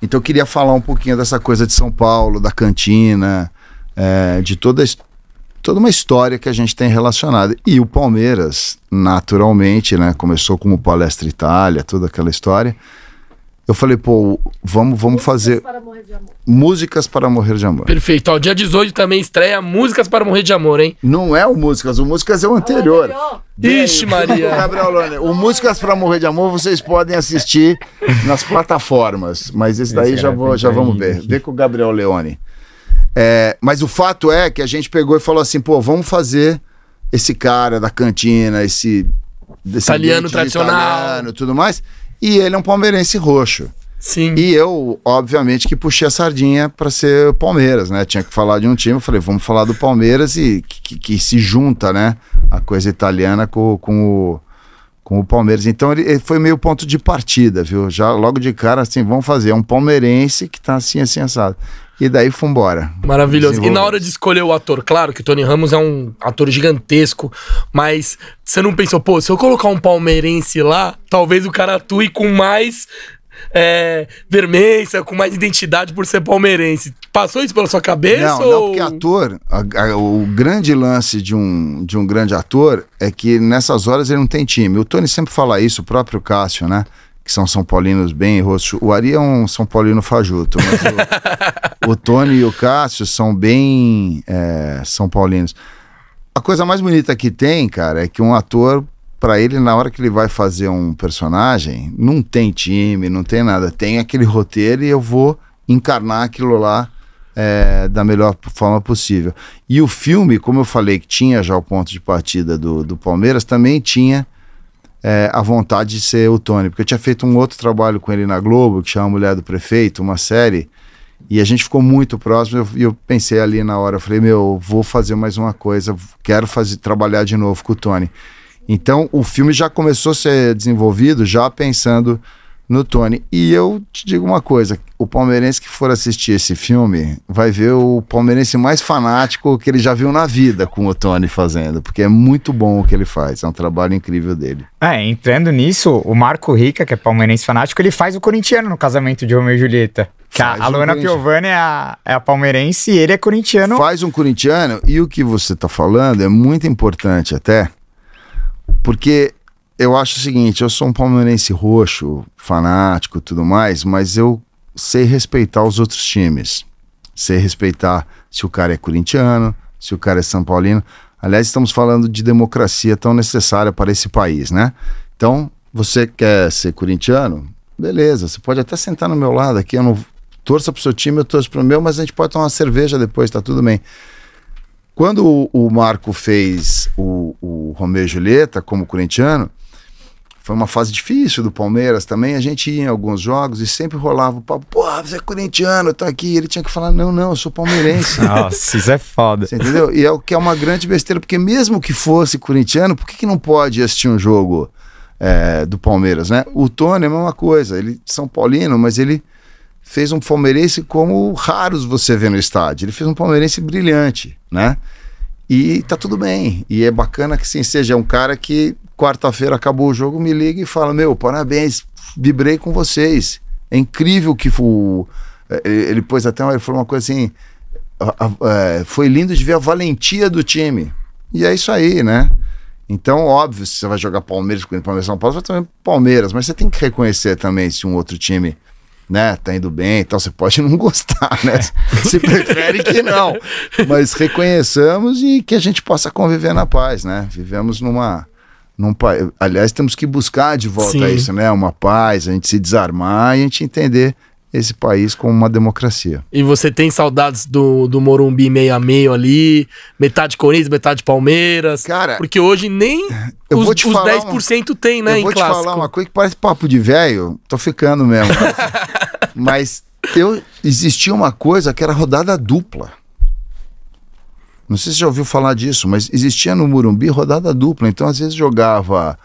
Então eu queria falar um pouquinho dessa coisa de São Paulo, da cantina, é, de toda, toda uma história que a gente tem relacionada. E o Palmeiras, naturalmente, né, começou como Palestra Itália, toda aquela história. Eu falei, pô, vamos, vamos fazer Para morrer de amor. músicas para morrer de amor. Perfeito. Ó, dia 18 também estreia Músicas para Morrer de Amor, hein? Não é o Músicas, o Músicas é o anterior. Anterior. Ixi, Maria. Gabriel Lone, o Músicas para Morrer de Amor vocês podem assistir nas plataformas, mas esse daí Esse já, era vou, já vamos ver. Vê com o Gabriel Leone. É, mas o fato é que a gente pegou e falou assim, pô, vamos fazer esse cara da cantina, esse... desse Italiano tradicional. Italiano e tudo mais, e ele é um palmeirense roxo. Sim. E eu, obviamente, que puxei a sardinha para ser Palmeiras, né? Tinha que falar de um time, eu falei, vamos falar do Palmeiras e que, que- que se junta, né? A coisa italiana com, com, o, com o Palmeiras. Então ele, ele foi meio ponto de partida, viu? Já logo de cara, assim, vamos fazer. É um palmeirense que tá assim, assim, assado. E daí fomos embora. Maravilhoso. E na hora de escolher o ator, claro que o Tony Ramos é um ator gigantesco, mas você não pensou, pô, se eu colocar um palmeirense lá, talvez o cara atue com mais é, com mais identidade por ser palmeirense. Passou isso pela sua cabeça? Não, ou... não, porque ator, a- a- o grande lance de um, de um grande ator é que nessas horas ele não tem time. O Tony sempre fala isso, o próprio Cássio, né? Que são São Paulinos bem rosto. O Ari é um São Paulino fajuto, mas o, o Tony e o Cássio são bem é, São Paulinos. A coisa mais bonita que tem, cara, é que um ator, pra ele, na hora que ele vai fazer um personagem, não tem time, não tem nada. Tem aquele roteiro e eu vou encarnar aquilo lá é, da melhor forma possível. E o filme, como eu falei que tinha já o ponto de partida do, do Palmeiras, também tinha é, a vontade de ser o Tony, porque eu tinha feito um outro trabalho com ele na Globo, que chama Mulher do Prefeito, uma série, e a gente ficou muito próximo, e eu, eu pensei ali na hora, eu falei, meu, vou fazer mais uma coisa, quero fazer, trabalhar de novo com o Tony. Então, o filme já começou a ser desenvolvido, já pensando no Tony. E eu te digo uma coisa: o palmeirense que for assistir esse filme vai ver o palmeirense mais fanático que ele já viu na vida com o Tony fazendo, porque é muito bom o que ele faz, é um trabalho incrível dele. É, entrando nisso, o Marco Rica, que é palmeirense fanático, ele faz o corintiano no casamento de Romeu e Julieta. Que a, a Luana Corinthians. Piovani é a, é a palmeirense e ele é corintiano. Faz um corintiano, e o que você está falando é muito importante até, porque eu acho o seguinte: eu sou um palmeirense roxo, fanático tudo mais, mas eu sei respeitar os outros times. Sei respeitar se o cara é corintiano, se o cara é São Paulino. Aliás, estamos falando de democracia tão necessária para esse país, né? Então, você quer ser corintiano? Beleza, você pode até sentar no meu lado aqui, eu não torça pro seu time, eu torço pro meu, mas a gente pode tomar uma cerveja depois, tá tudo bem. Quando o, o Marco fez o, o Romeu e Julieta como corintiano, foi uma fase difícil do Palmeiras também. A gente ia em alguns jogos e sempre rolava o papo, pô, você é corintiano, tá aqui. Ele tinha que falar, não, não, eu sou palmeirense. Nossa, isso é foda. Você entendeu? E é o que é uma grande besteira, porque mesmo que fosse corintiano, por que, que não pode assistir um jogo é, do Palmeiras, né? O Tony é a mesma coisa, ele é São Paulino, mas ele fez um palmeirense como raros você vê no estádio. Ele fez um palmeirense brilhante, né? E tá tudo bem. E é bacana que sim, seja um cara que quarta-feira acabou o jogo, me liga e fala: Meu, parabéns, vibrei com vocês. É incrível que o. eh, Ele pôs até uma, ele falou uma coisa assim: é, foi lindo de ver a valentia do time. E é isso aí, né? Então, óbvio, se você vai jogar Palmeiras com Palmeiras São Paulo, vai também Palmeiras, mas você tem que reconhecer também se um outro time né, tá indo bem e tal, você pode não gostar, né? Se prefere que não. Mas reconheçamos e que a gente possa conviver na paz, né? Vivemos numa num país, aliás, temos que buscar de volta Sim. isso, né? Uma paz, a gente se desarmar e a gente entender esse país como uma democracia. E você tem saudades do, do Morumbi meio a meio ali, metade Corinthians, metade Palmeiras. Cara, Porque hoje nem eu os, vou te os falar 10% tem, né, eu vou te clássico. falar uma coisa que parece papo de velho, tô ficando mesmo. Mas eu existia uma coisa que era rodada dupla. Não sei se você já ouviu falar disso, mas existia no Murumbi rodada dupla. Então, às vezes, jogava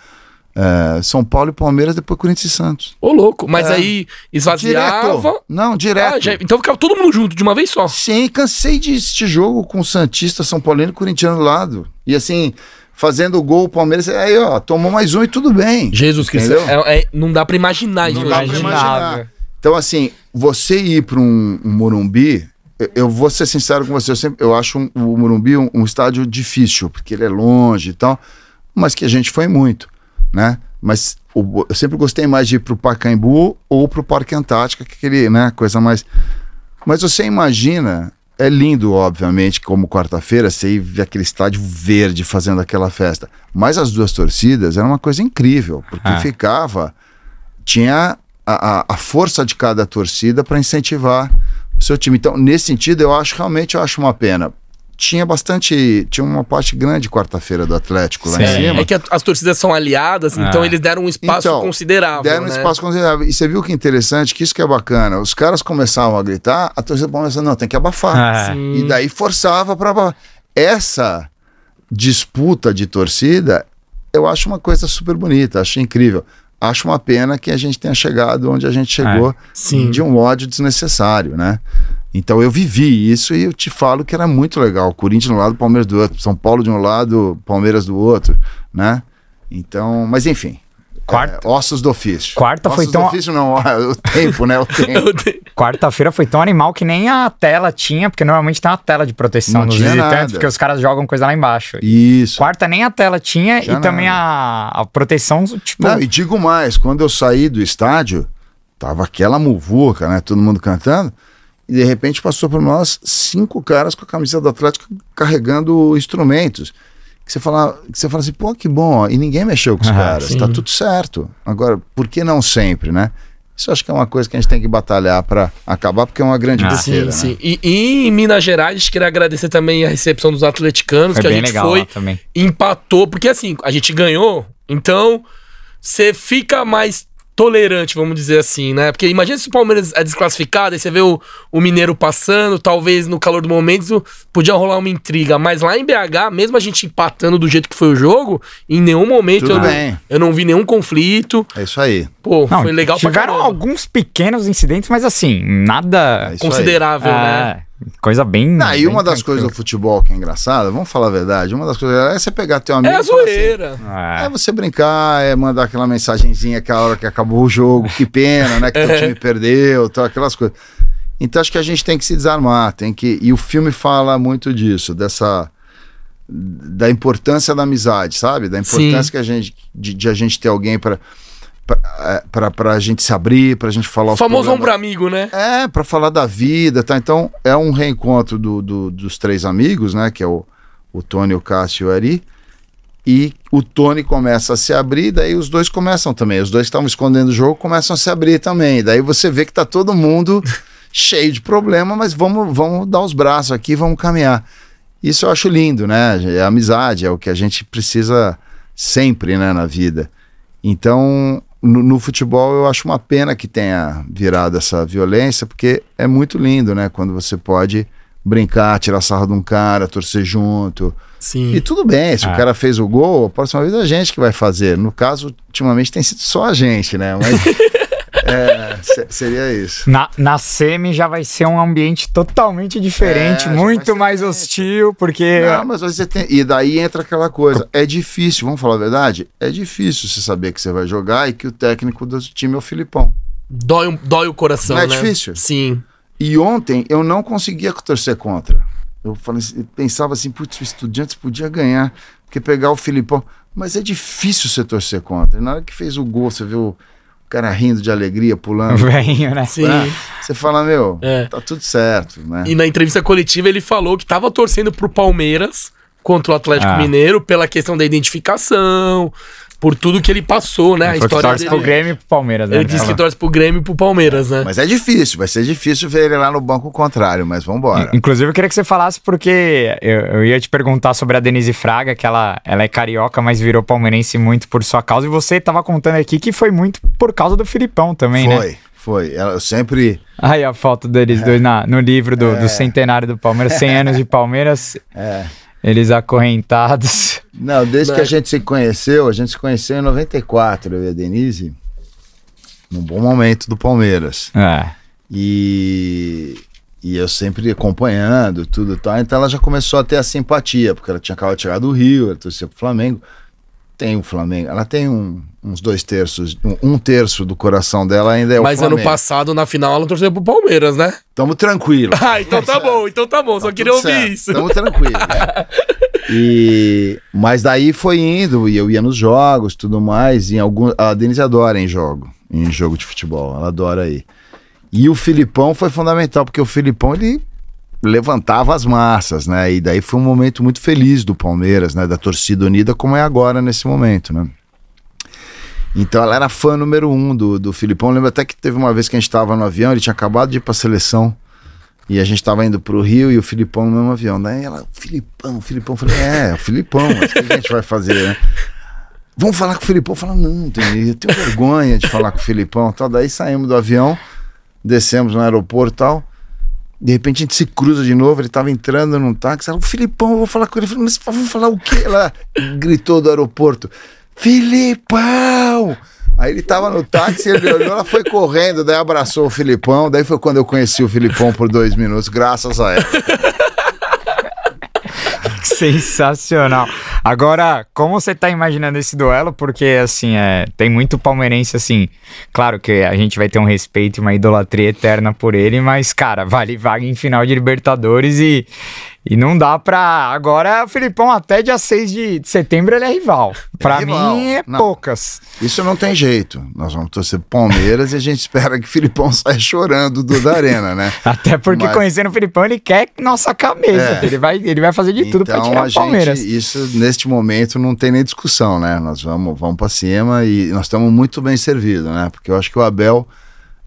eh, São Paulo e Palmeiras, depois Corinthians e Santos. Ô, louco. Mas É. aí esvaziava. Direto. Não, direto. Ah, já- então ficava todo mundo junto de uma vez só. Sim, cansei de assistir jogo com Santista, São Paulino e Corintiano do lado. E assim, fazendo o gol, o Palmeiras, aí ó, tomou mais um e tudo bem. Jesus Cristo. É- é- não dá pra imaginar isso Não dá pra imaginar. Então, assim, você ir para um, um Morumbi, eu, eu vou ser sincero com você, eu, sempre, eu acho um- o Morumbi um, um estádio difícil, porque ele é longe e tal, mas que a gente foi muito, né? Mas o- eu sempre gostei mais de ir pro Pacaembu ou pro Parque Antártica, que é aquele, né, coisa mais. Mas você imagina, é lindo, obviamente, como quarta-feira, você ir ver aquele estádio verde fazendo aquela festa. Mas as duas torcidas era uma coisa incrível, porque Ah. ficava. Tinha a, a, a força de cada torcida para incentivar o seu time. Então, nesse sentido, eu acho realmente eu acho uma pena. Tinha bastante. Tinha uma parte grande quarta-feira do Atlético lá em Sim. cima. É que a- as torcidas são aliadas, então Ah. eles deram um espaço Então, considerável. Deram um né? espaço considerável. E você viu que interessante, que isso que é bacana. Os caras começavam a gritar, a torcida começava, não, tem que abafar. Ah. E daí forçava para abafar. Essa disputa de torcida, eu acho uma coisa super bonita, acho incrível. Acho uma pena que a gente tenha chegado onde a gente chegou Sim. de um ódio desnecessário, né? Então eu vivi isso e eu te falo que era muito legal. Corinthians de um lado, Palmeiras do outro, São Paulo de um lado, Palmeiras do outro, né? Então, mas enfim. Quarta- é, ossos do ofício. Quarta foi ossos tão- do ofício não, o tempo, né? O tempo. Eu te- Quarta-feira foi tão animal que nem a tela tinha, porque normalmente tem uma tela de proteção Não tinha visitantes, nada. porque os caras jogam coisa lá embaixo. Isso. Quarta nem a tela tinha Tinha e também a, a proteção, tipo. Não, e digo mais, quando eu saí do estádio, tava aquela muvuca, né? Todo mundo cantando. E de repente passou por nós cinco caras com a camisa do Atlético carregando instrumentos. Que você fala, que você fala assim, pô, que bom, ó, e ninguém mexeu com os Ah, caras, sim. tá tudo certo. Agora, por que não sempre, né? Isso eu acho que é uma coisa que a gente tem que batalhar para acabar, porque é uma grande Ah, besteira. sim, né? sim. E, e em Minas Gerais, a gente queria agradecer também a recepção dos atleticanos, foi que a gente legal foi, empatou, porque assim, a gente ganhou, então você fica mais tolerante, vamos dizer assim, né? Porque imagina se o Palmeiras é desclassificado, aí você vê o, o Mineiro passando, talvez no calor do momento podia rolar uma intriga, mas lá em BH, mesmo a gente empatando do jeito que foi o jogo, em nenhum momento eu não, eu não vi nenhum conflito. É isso aí. Pô, Não, foi legal pra caramba. alguns pequenos incidentes, mas assim, nada. É. Considerável, né? É, Coisa bem. Ah, e bem uma das tranquila. coisas do futebol que é engraçada, vamos falar a verdade, uma das coisas é você pegar teu amigo É a assim, zoeira. É. É você brincar, é mandar aquela mensagenzinha aquela hora que acabou o jogo, que pena, né? Que teu time perdeu, tal, aquelas coisas. Então acho que a gente tem que se desarmar, tem que. E o filme fala muito disso, dessa. Da importância da amizade, sabe? Da importância Sim. que a gente, de, de a gente ter alguém para para pra gente se abrir, pra gente falar O os famoso ombro amigo, né? É, pra falar da vida, tá? Então, é um reencontro do, do- dos três amigos, né? Que é o, o Tony, o Cássio e o Ari. E o Tony começa a se abrir, daí os dois começam também. Os dois que estavam escondendo o jogo começam a se abrir também. Daí você vê que tá todo mundo cheio de problema, mas vamos, vamos dar os braços aqui, vamos caminhar. Isso eu acho lindo, né? É amizade, é o que a gente precisa sempre, né, na vida. Então, no, no futebol eu acho uma pena que tenha virado essa violência, porque é muito lindo, né? Quando você pode brincar, tirar sarro de um cara, torcer junto. Sim. E tudo bem, se Ah. o cara fez o gol, a próxima vez é a gente que vai fazer. No caso, ultimamente tem sido só a gente, né? Mas é, se- seria isso. Na, na semi já vai ser um ambiente totalmente diferente, É, muito mais diferente. hostil, porque. Não, mas você tem. E daí entra aquela coisa. É difícil, vamos falar a verdade? É difícil você saber que você vai jogar e que o técnico do time é o Filipão. Dói, um- dói o coração, Não é né? difícil? Sim. E ontem eu não conseguia torcer contra. Eu, falei, assim- pensava assim, putz, o Estudiantes podia ganhar, porque pegar o Filipão. Mas é difícil você torcer contra. E na hora que fez o gol, você viu o cara rindo de alegria, pulando. Venho, né? Sim. Ah, Você fala, meu, É. tá tudo certo, né? E na entrevista coletiva ele falou que tava torcendo pro Palmeiras contra o Atlético Ah. Mineiro pela questão da identificação, por tudo que ele passou, né? A Foi que história torce dele. pro Grêmio e pro Palmeiras, né? Ele disse que torce pro Grêmio e pro Palmeiras, né? Mas é difícil, vai ser difícil ver ele lá no banco contrário, mas vambora. Inclusive, eu queria que você falasse, porque eu, eu ia te perguntar sobre a Denise Fraga, que ela, ela é carioca, mas virou palmeirense muito por sua causa. E você tava contando aqui que foi muito por causa do Filipão também, né? Foi, foi. Ela- Eu sempre. Aí a foto deles dois na, no livro do, do centenário do Palmeiras, 100 anos de Palmeiras, É. eles acorrentados. Não, desde Né? que a gente se conheceu, a gente se conheceu em 94, eu e a Denise, num bom momento do Palmeiras. É. E, e eu sempre acompanhando tudo e tal. Então ela já começou a ter a simpatia, porque ela tinha acabado de chegar do Rio, ela torcia pro Flamengo. Tem o Flamengo, ela tem um- uns dois terços, um, um terço do coração dela ainda é Mas o ano Flamengo. passado, na final, ela torceu pro Palmeiras, né? Tamo tranquilo. Ah, então tá bom, então tá bom. Só queria ouvir isso. Tamo tranquilo. E, mas daí foi indo, e eu ia nos jogos, tudo mais. Em algum, a Denise adora em jogo, em jogo de futebol, ela adora ir. E o Filipão foi fundamental, porque o Filipão ele levantava as massas, né? E daí foi um momento muito feliz do Palmeiras, né? Da torcida unida, como é agora nesse momento, né? Então ela era fã número um do, do Filipão. Eu lembro até que teve uma vez que a gente estava no avião, ele tinha acabado de ir para a seleção. E a gente estava indo para o Rio e o Filipão no mesmo avião. Daí ela, Filipão, Filipão. Eu falei, é, o Filipão, mas o que a gente vai fazer, né? Vamos falar com o Filipão. Falei, não, eu tenho vergonha de falar com o Filipão. Tal. Daí saímos do avião, descemos no aeroporto e tal. De repente a gente se cruza de novo, ele estava entrando num táxi. Ela, Filipão, eu vou falar com ele. Eu falei, mas vamos falar o quê? Ela gritou do aeroporto. Filipão! Aí ele tava no táxi, ele olhou, ela foi correndo, daí abraçou o Filipão. Daí foi quando eu conheci o Filipão por dois minutos, graças a ela. Sensacional. Agora, como você tá imaginando esse duelo? Porque, assim, é, tem muito palmeirense, assim. Claro que a gente vai ter um respeito e uma idolatria eterna por ele, mas, cara, vale vaga em final de Libertadores e, e não dá pra. Agora, o Filipão, até dia 6 de setembro, ele é rival. Pra é rival. mim, é não, poucas. Isso não tem jeito. Nós vamos torcer Palmeiras e a gente espera que o Filipão saia chorando do da Arena, né? Até porque, Mas... conhecendo o Filipão, ele quer nossa cabeça. É. Ele, vai, ele vai fazer de tudo então, pra tirar o Palmeiras. Gente, isso, neste momento, não tem nem discussão, né? Nós vamos, vamos pra cima e nós estamos muito bem servidos, né? Porque eu acho que o Abel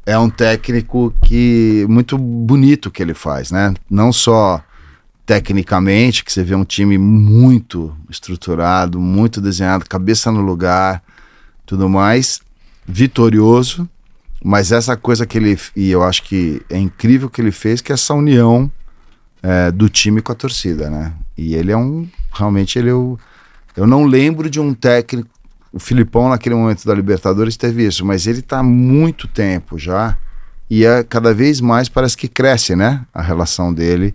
é um técnico que muito bonito que ele faz, né? Não só tecnicamente, que você vê um time muito estruturado, muito desenhado, cabeça no lugar, tudo mais, vitorioso, mas essa coisa que ele, e eu acho que é incrível que ele fez, que é essa união é, do time com a torcida, né? E ele é um, realmente ele é eu não lembro de um técnico, o Filipão naquele momento da Libertadores teve isso, mas ele está há muito tempo já, e é cada vez mais parece que cresce, né? A relação dele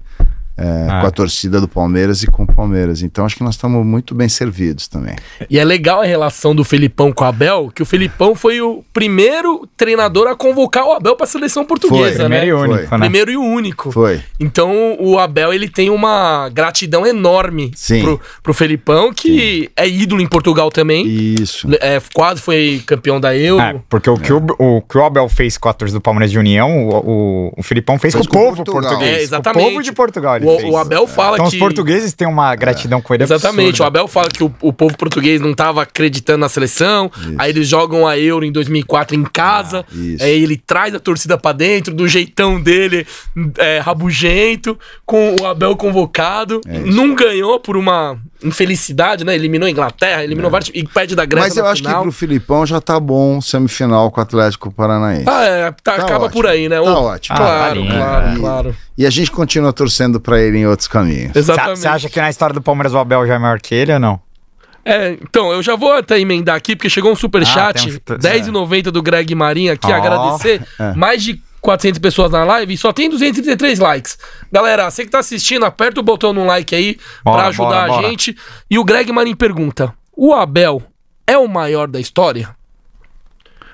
é, ah. com a torcida do Palmeiras e com o Palmeiras. Então acho que nós estamos muito bem servidos também. E é legal a relação do Felipão com o Abel, que o Felipão foi o primeiro treinador a convocar o Abel para a seleção portuguesa, foi, né? Primeiro e único, foi. né? Primeiro e único. Foi. Então o Abel ele tem uma gratidão enorme Sim. pro, pro Felipão, que Sim. é ídolo em Portugal também. Isso. É, quase foi campeão da Euro. É, porque o, é. que o, o, que o Abel fez com a torcida do Palmeiras de União, o, o, o Felipão fez, fez com, o povo Portugal. português. É, exatamente. O povo de Portugal. O, o, Abel fala então, que. os portugueses têm uma gratidão com ele. Exatamente. Absurda. O Abel fala que o, o povo português não estava acreditando na seleção. Isso. Aí eles jogam a Euro em 2004 em casa. Ah, aí ele traz a torcida para dentro, do jeitão dele, é, rabugento, com o Abel convocado. É não ganhou por uma infelicidade, né? Eliminou a Inglaterra, eliminou é. vários e perde da Grécia. Mas eu acho final. que pro Filipão já tá bom semifinal com o Atlético Paranaense. Ah, é, tá, tá acaba ótimo. por aí, né? Tá ótimo. Claro, ah, claro, claro. E a gente continua torcendo para ele em outros caminhos. Exatamente. Você acha que na história do Palmeiras o Abel já é maior que ele ou não? É, então, eu já vou até emendar aqui, porque chegou um superchat, ah, um... 10,90 do Greg Marinho aqui, oh. agradecer. É. Mais de 400 pessoas na live e só tem 233 likes. Galera, você que tá assistindo, aperta o botão no like aí pra ajudar bora, a bora. gente. E o Greg Marinho pergunta: o Abel é o maior da história?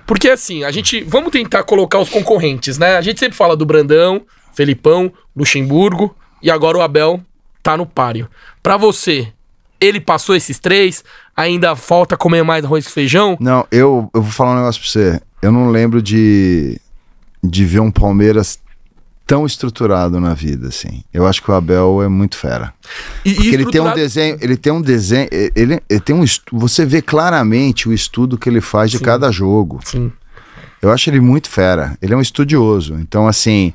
Porque assim, a gente. Vamos tentar colocar os concorrentes, né? A gente sempre fala do Brandão, Felipão, Luxemburgo e agora o Abel tá no páreo. Pra você, ele passou esses três? Ainda falta comer mais arroz e feijão? Não, eu, eu vou falar um negócio pra você. Eu não lembro de de ver um Palmeiras tão estruturado na vida, assim. Eu acho que o Abel é muito fera. E, Porque ele tem um desenho, ele tem um desenho, ele, ele tem um você vê claramente o estudo que ele faz de Sim. cada jogo. Sim. Eu acho ele muito fera. Ele é um estudioso. Então, assim,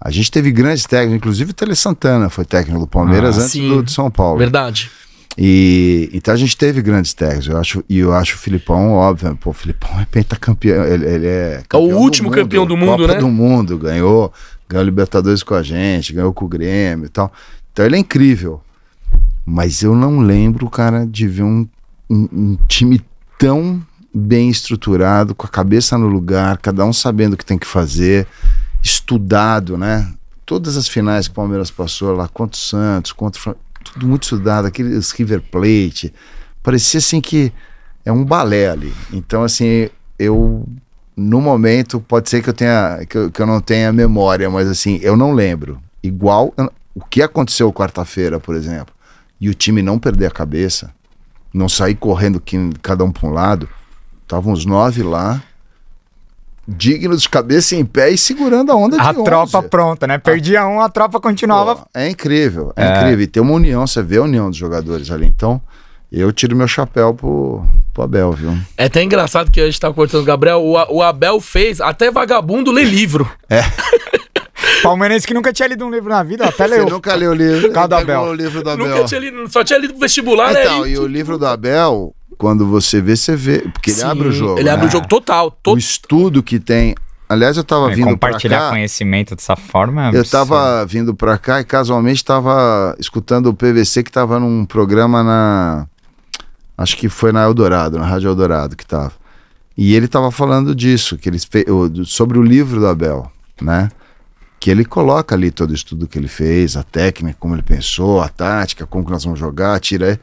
a gente teve grandes técnicos, inclusive o Tele Santana foi técnico do Palmeiras ah, antes do, de São Paulo. Verdade. E então a gente teve grandes técnicos. Eu acho, e eu acho o Filipão, óbvio, pô, o Filipão é pentacampeão. Ele, ele é, é o último do campeão do mundo, Copa né? do mundo, ganhou, ganhou Libertadores com a gente, ganhou com o Grêmio e tal. Então ele é incrível. Mas eu não lembro, cara, de ver um, um, um time tão bem estruturado, com a cabeça no lugar, cada um sabendo o que tem que fazer, estudado, né? Todas as finais que o Palmeiras passou lá contra o Santos, contra o tudo muito estudado, aqueles River Plate. Parecia assim que é um balé ali. Então, assim, eu no momento pode ser que eu tenha que eu, que eu não tenha memória, mas assim, eu não lembro. Igual o que aconteceu quarta-feira, por exemplo. e o time não perder a cabeça, não sair correndo que, cada um para um lado, estavam os nove lá, dignos de cabeça em pé e segurando a onda de A 11. tropa pronta, né? Perdia um, a tropa continuava. Pô, é incrível, é, É. incrível. E tem uma união, você vê a união dos jogadores ali. Então, eu tiro meu chapéu pro, pro Abel, viu? É até engraçado que a gente tá cortando o Gabriel. O, A- o Abel fez até vagabundo ler livro. Palmeirense que nunca tinha lido um livro na vida, até Você leu. nunca leu o livro? Cada Abel. o livro do Abel. Nunca tinha lido, só tinha lido vestibular, Então, né? e o livro do Abel, quando você vê, você vê. Porque ele Sim, abre o jogo. Ele abre né? o jogo total. O to- estudo que tem. Aliás, eu tava É, vindo pra compartilhar cá. conhecimento dessa forma. é Eu tava vindo pra cá e casualmente tava escutando o PVC que tava num programa na. Acho que foi na Eldorado, na Rádio Eldorado que tava. E ele tava falando disso, que o- do- sobre o livro do Abel, né? Que ele coloca ali todo o estudo que ele fez, a técnica, como ele pensou, a tática, como que nós vamos jogar, tira.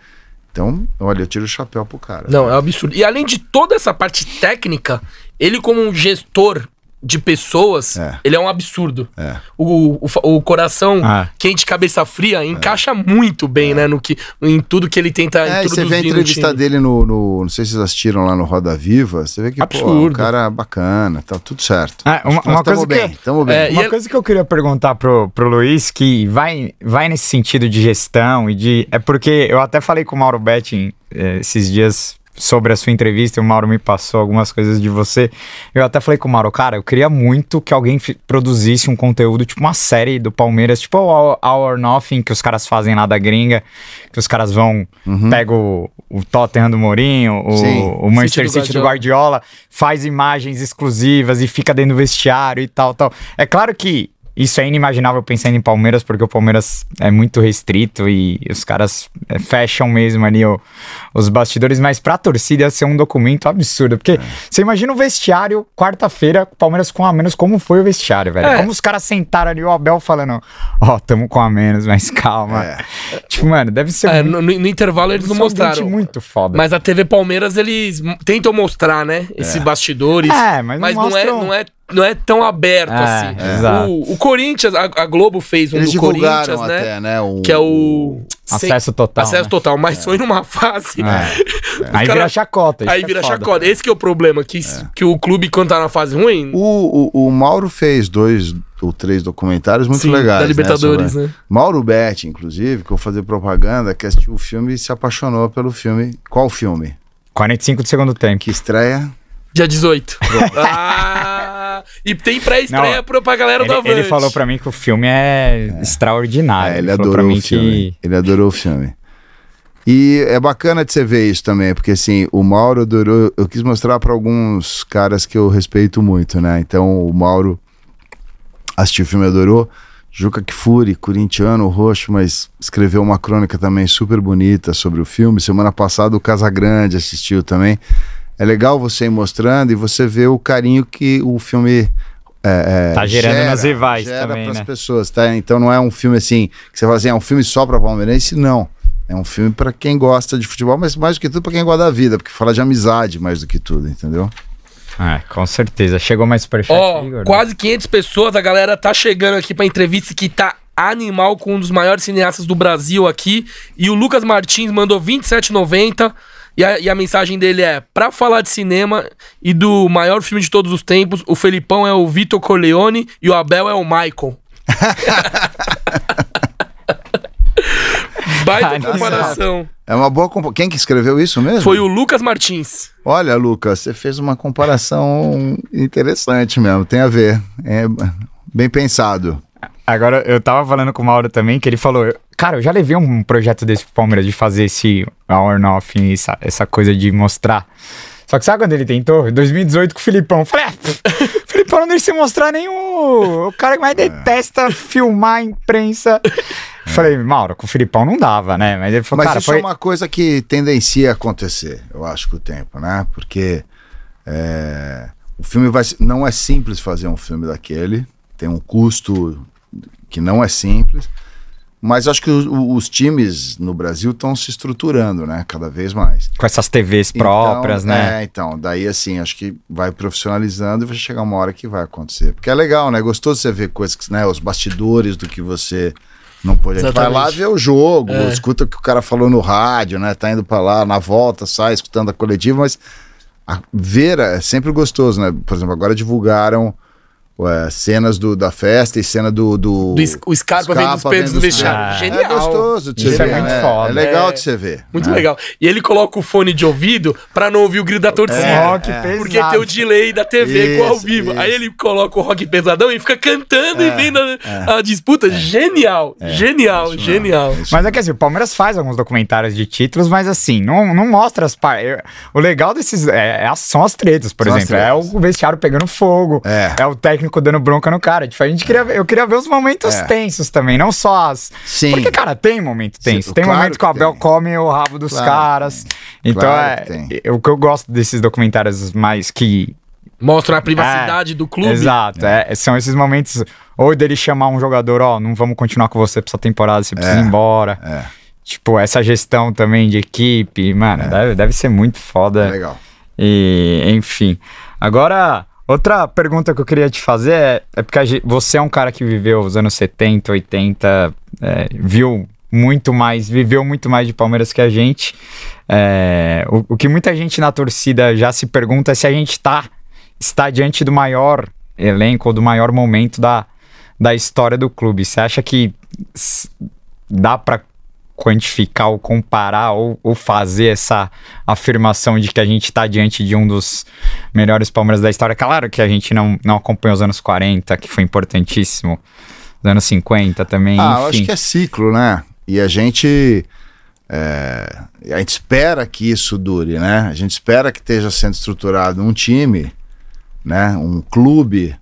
Então, olha, eu tiro o chapéu pro cara. Não, é um absurdo. E além de toda essa parte técnica, ele como um gestor de pessoas, É. ele é um absurdo. É. O, o, o coração Ah. quente, cabeça fria, encaixa muito bem, né? No que, em tudo que ele tenta É, e você vê a no entrevista dele no, no- Não sei se vocês assistiram lá no Roda Viva. Você vê que, pô, Absurdo. o cara é bacana, tá tudo certo. É, uma- que uma coisa que- bem, tamo bem. É, e Uma ele- coisa que eu queria perguntar pro, pro Luiz, que vai, vai nesse sentido de gestão e de. É porque eu até falei com o Mauro Betting eh, esses dias sobre a sua entrevista e o Mauro me passou algumas coisas de você. Eu até falei com o Mauro, cara, eu queria muito que alguém produzisse um conteúdo, tipo uma série do Palmeiras, tipo o All, All or Nothing, que os caras fazem lá da gringa, que os caras vão, pegam o, o Tottenham do Mourinho, Sim. o, o Manchester City do City do Guardiola, faz imagens exclusivas e fica dentro do vestiário e tal, tal. É claro que isso é inimaginável pensando em Palmeiras, porque o Palmeiras é muito restrito e os caras é, fecham mesmo ali o- os bastidores, mas pra torcida ia ser um documento absurdo, porque você imagina o vestiário, quarta-feira, Palmeiras com a menos, como foi o vestiário, velho? É. Como os caras sentaram ali, o Abel falando, ó, tamo com a menos, mas calma. É. Tipo, mano, deve ser É, muito, no, no intervalo eles não um mostraram. muito foda. Mas a TV Palmeiras, eles tentam mostrar, né? Esses bastidores. É, mas não não, é, mostram- não, é, não é tão aberto É, assim. exato. O, o Corinthians, a, a Globo fez um Eles do Corinthians, né? até, né? o- Que é o. Acesso total, Acesso né? total, mas foi numa fase. É. Aí cara- vira chacota. isso Aí é vira foda. chacota. Esse que é o problema, que, que o clube, quando tá na fase ruim. O, o, o Mauro fez dois ou três documentários muito sim, legais. da Libertadores, sobre- né? Mauro Betti, inclusive, que eu vou fazer propaganda, que assistiu o filme e se apaixonou pelo filme. Qual filme? 45 do segundo tempo. Que estreia? Dia 18. ah, e tem pré-estreia Não, pra, pra galera do Ele, Avante. ele falou pra mim que o filme é, extraordinário. É, ele falou pra adorou mim o filme. Ele adorou o filme. E é bacana de você ver isso também, porque assim, o Mauro adorou. Eu quis mostrar para alguns caras que eu respeito muito, né? Então o Mauro assistiu o filme e adorou. Juca Kfouri, corintiano, roxo, mas escreveu uma crônica também super bonita sobre o filme. Semana passada o Casagrande assistiu também. É legal você ir mostrando e você ver o carinho que o filme é, é, Tá gerando nas rivais gera também, pras né? pessoas, tá? Então não é um filme assim que você fala assim, é um filme só para palmeirense, não. É um filme para quem gosta de futebol, mas mais do que tudo para quem gosta da vida, porque fala de amizade mais do que tudo, entendeu? É, com certeza. Chegou mais superchat, Ó, Igor? quase 500 pessoas, a galera tá chegando aqui pra entrevista que tá animal com um dos maiores cineastas do Brasil aqui. E o Lucas Martins mandou 27,90. E a, e a mensagem dele é: pra falar de cinema e do maior filme de todos os tempos, o Felipão é o Vitor Corleone e o Abel é o Michael. Baita Ai, comparação. É uma boa compa- Quem que escreveu isso mesmo? Foi o Lucas Martins. Olha, Lucas, você fez uma comparação interessante mesmo, tem a ver. É bem pensado. Agora, eu tava falando com o Mauro também, que ele falou... Cara, eu já levei um projeto desse pro Palmeiras, de fazer esse Nothing, essa, essa coisa de mostrar... Só que sabe quando ele tentou? Em 2018 com o Filipão. Falei, ah, o Filipão não deixa você mostrar nem o... O cara que mais detesta filmar a imprensa. Falei, Mauro, com o Filipão não dava, né? Mas ele falou, Mas isso foi... é uma coisa que tendencia a acontecer, eu acho, com o tempo, né? Porque é, o filme vai, se- não é simples fazer um filme daquele, tem um custo que não é simples, mas acho que os, os times no Brasil estão se estruturando, né? Cada vez mais. Com essas TVs próprias, então, né? É, então, daí assim, acho que vai profissionalizando e vai chegar uma hora que vai acontecer. Porque é legal, né? Gostoso você ver coisas, que, né? Os bastidores do que você Não pode. A gente vai lá ver o jogo, É. escuta o que o cara falou no rádio, né? Tá indo pra lá, na volta, sai escutando a coletiva, mas a- ver é sempre gostoso, né? Por exemplo, agora divulgaram ué, cenas do, da festa e cena do. do... Do, es- o Scarpa vendo os peitos no vendo os vestiário. peitos. Genial. É gostoso de Isso você é ver, muito né? foda. É legal É. de você ver. Muito né? legal. E ele coloca o fone de ouvido pra não ouvir o grito da torcida. Um rock é. pesado. Porque tem o delay da TV com ao vivo. isso. Aí ele coloca o rock pesadão e fica cantando e É, vendo a, a disputa. Genial, genial, genial. Mas é que assim, o Palmeiras faz alguns documentários de títulos, mas assim, não, não mostra as partes. O legal desses é, é- são as tretas, por São exemplo. É o vestiário pegando fogo, É. o técnico dando bronca no cara. Tipo, a gente queria, ver- eu queria ver os momentos É. tensos também, não só as. Sim. Porque, cara, tem momento tenso. Sim, tem claro momento que o Abel tem. come o rabo dos Claro caras. Então, Claro é, é o que eu gosto desses documentários mais que Mostra a privacidade do clube. Exato, é, são esses momentos, ou dele chamar um jogador, ó, não vamos continuar com você pra essa temporada, você precisa É, ir embora. é. Tipo, essa gestão também de equipe, mano, deve, deve ser muito foda. É legal. E, enfim. Agora, outra pergunta que eu queria te fazer é, é porque você é um cara que viveu os anos 70, 80, é, viu muito mais, viveu muito mais de Palmeiras que a gente. É, o, o que muita gente na torcida já se pergunta é se a gente tá, está diante do maior elenco ou do maior momento da, da história do clube. Você acha que dá pra quantificar ou comparar ou, ou fazer essa afirmação de que a gente está diante de um dos melhores Palmeiras da história. Claro que a gente não, não acompanhou os anos 40, que foi importantíssimo, os anos 50 também, Ah, eu enfim. acho que é ciclo, né? E a gente. é, a gente espera que isso dure, né? A gente espera que esteja sendo estruturado um time, né? Um clube,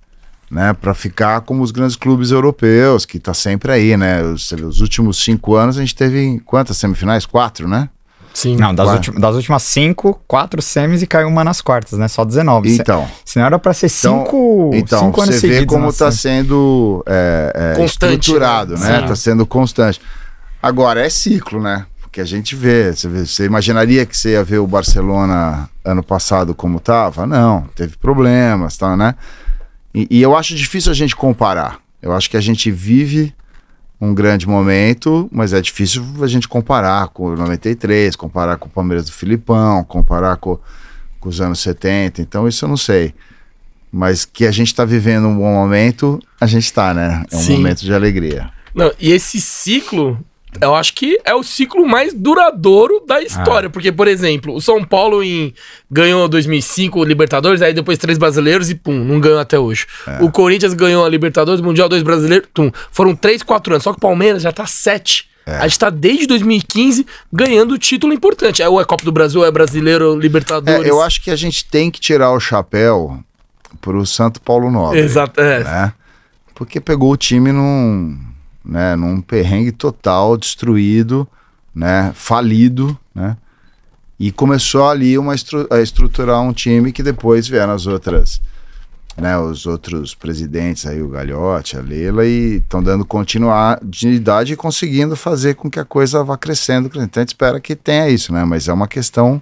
né? Para ficar como os grandes clubes europeus, que tá sempre aí, né? Os, os últimos cinco anos a gente teve quantas semifinais? Quatro, né? Sim. Não, das, Quatro. ulti- das últimas cinco, quatro semis e caiu uma nas quartas, né? Só 19. Se- Então, Senão era pra ser Então- cinco, então cinco anos você vê como na está semi. sendo é, é, Constante, estruturado, né? né? Sim. Está sendo constante. Agora é ciclo, né? Porque a gente vê, você, vê, você imaginaria que você ia ver o Barcelona ano passado como estava? Não, teve problemas, tá, né? E, e eu acho difícil a gente comparar. Eu acho que a gente vive um grande momento, mas é difícil a gente comparar com o 93, comparar com o Palmeiras do Filipão, comparar com, com os anos 70. Então isso eu não sei. Mas que a gente está vivendo um bom momento, a gente está, né? É um Sim. momento de alegria. Não, e esse ciclo, eu acho que é o ciclo mais duradouro da história. Ah. Porque, por exemplo, o São Paulo em, ganhou 2005 o Libertadores, aí depois três brasileiros e pum, não ganhou até hoje. É. O Corinthians ganhou a Libertadores, Mundial, dois brasileiros, tum. Foram três, quatro anos. Só que o Palmeiras já tá sete. É. A gente tá desde 2015 ganhando título importante. É ou é Copa do Brasil, ou é brasileiro, Libertadores. É, eu acho que a gente tem que tirar o chapéu pro Santo Paulo Nobre. Exato, é. né? Porque pegou o time num, né, num perrengue total, destruído, né, falido, né? E começou ali uma estru a estruturar um time que depois vieram as outras, né, os outros presidentes aí, o Galhote, a Leila, e estão dando continuidade e conseguindo fazer com que a coisa vá crescendo. crescendo. Então a gente espera que tenha isso, né? Mas é uma questão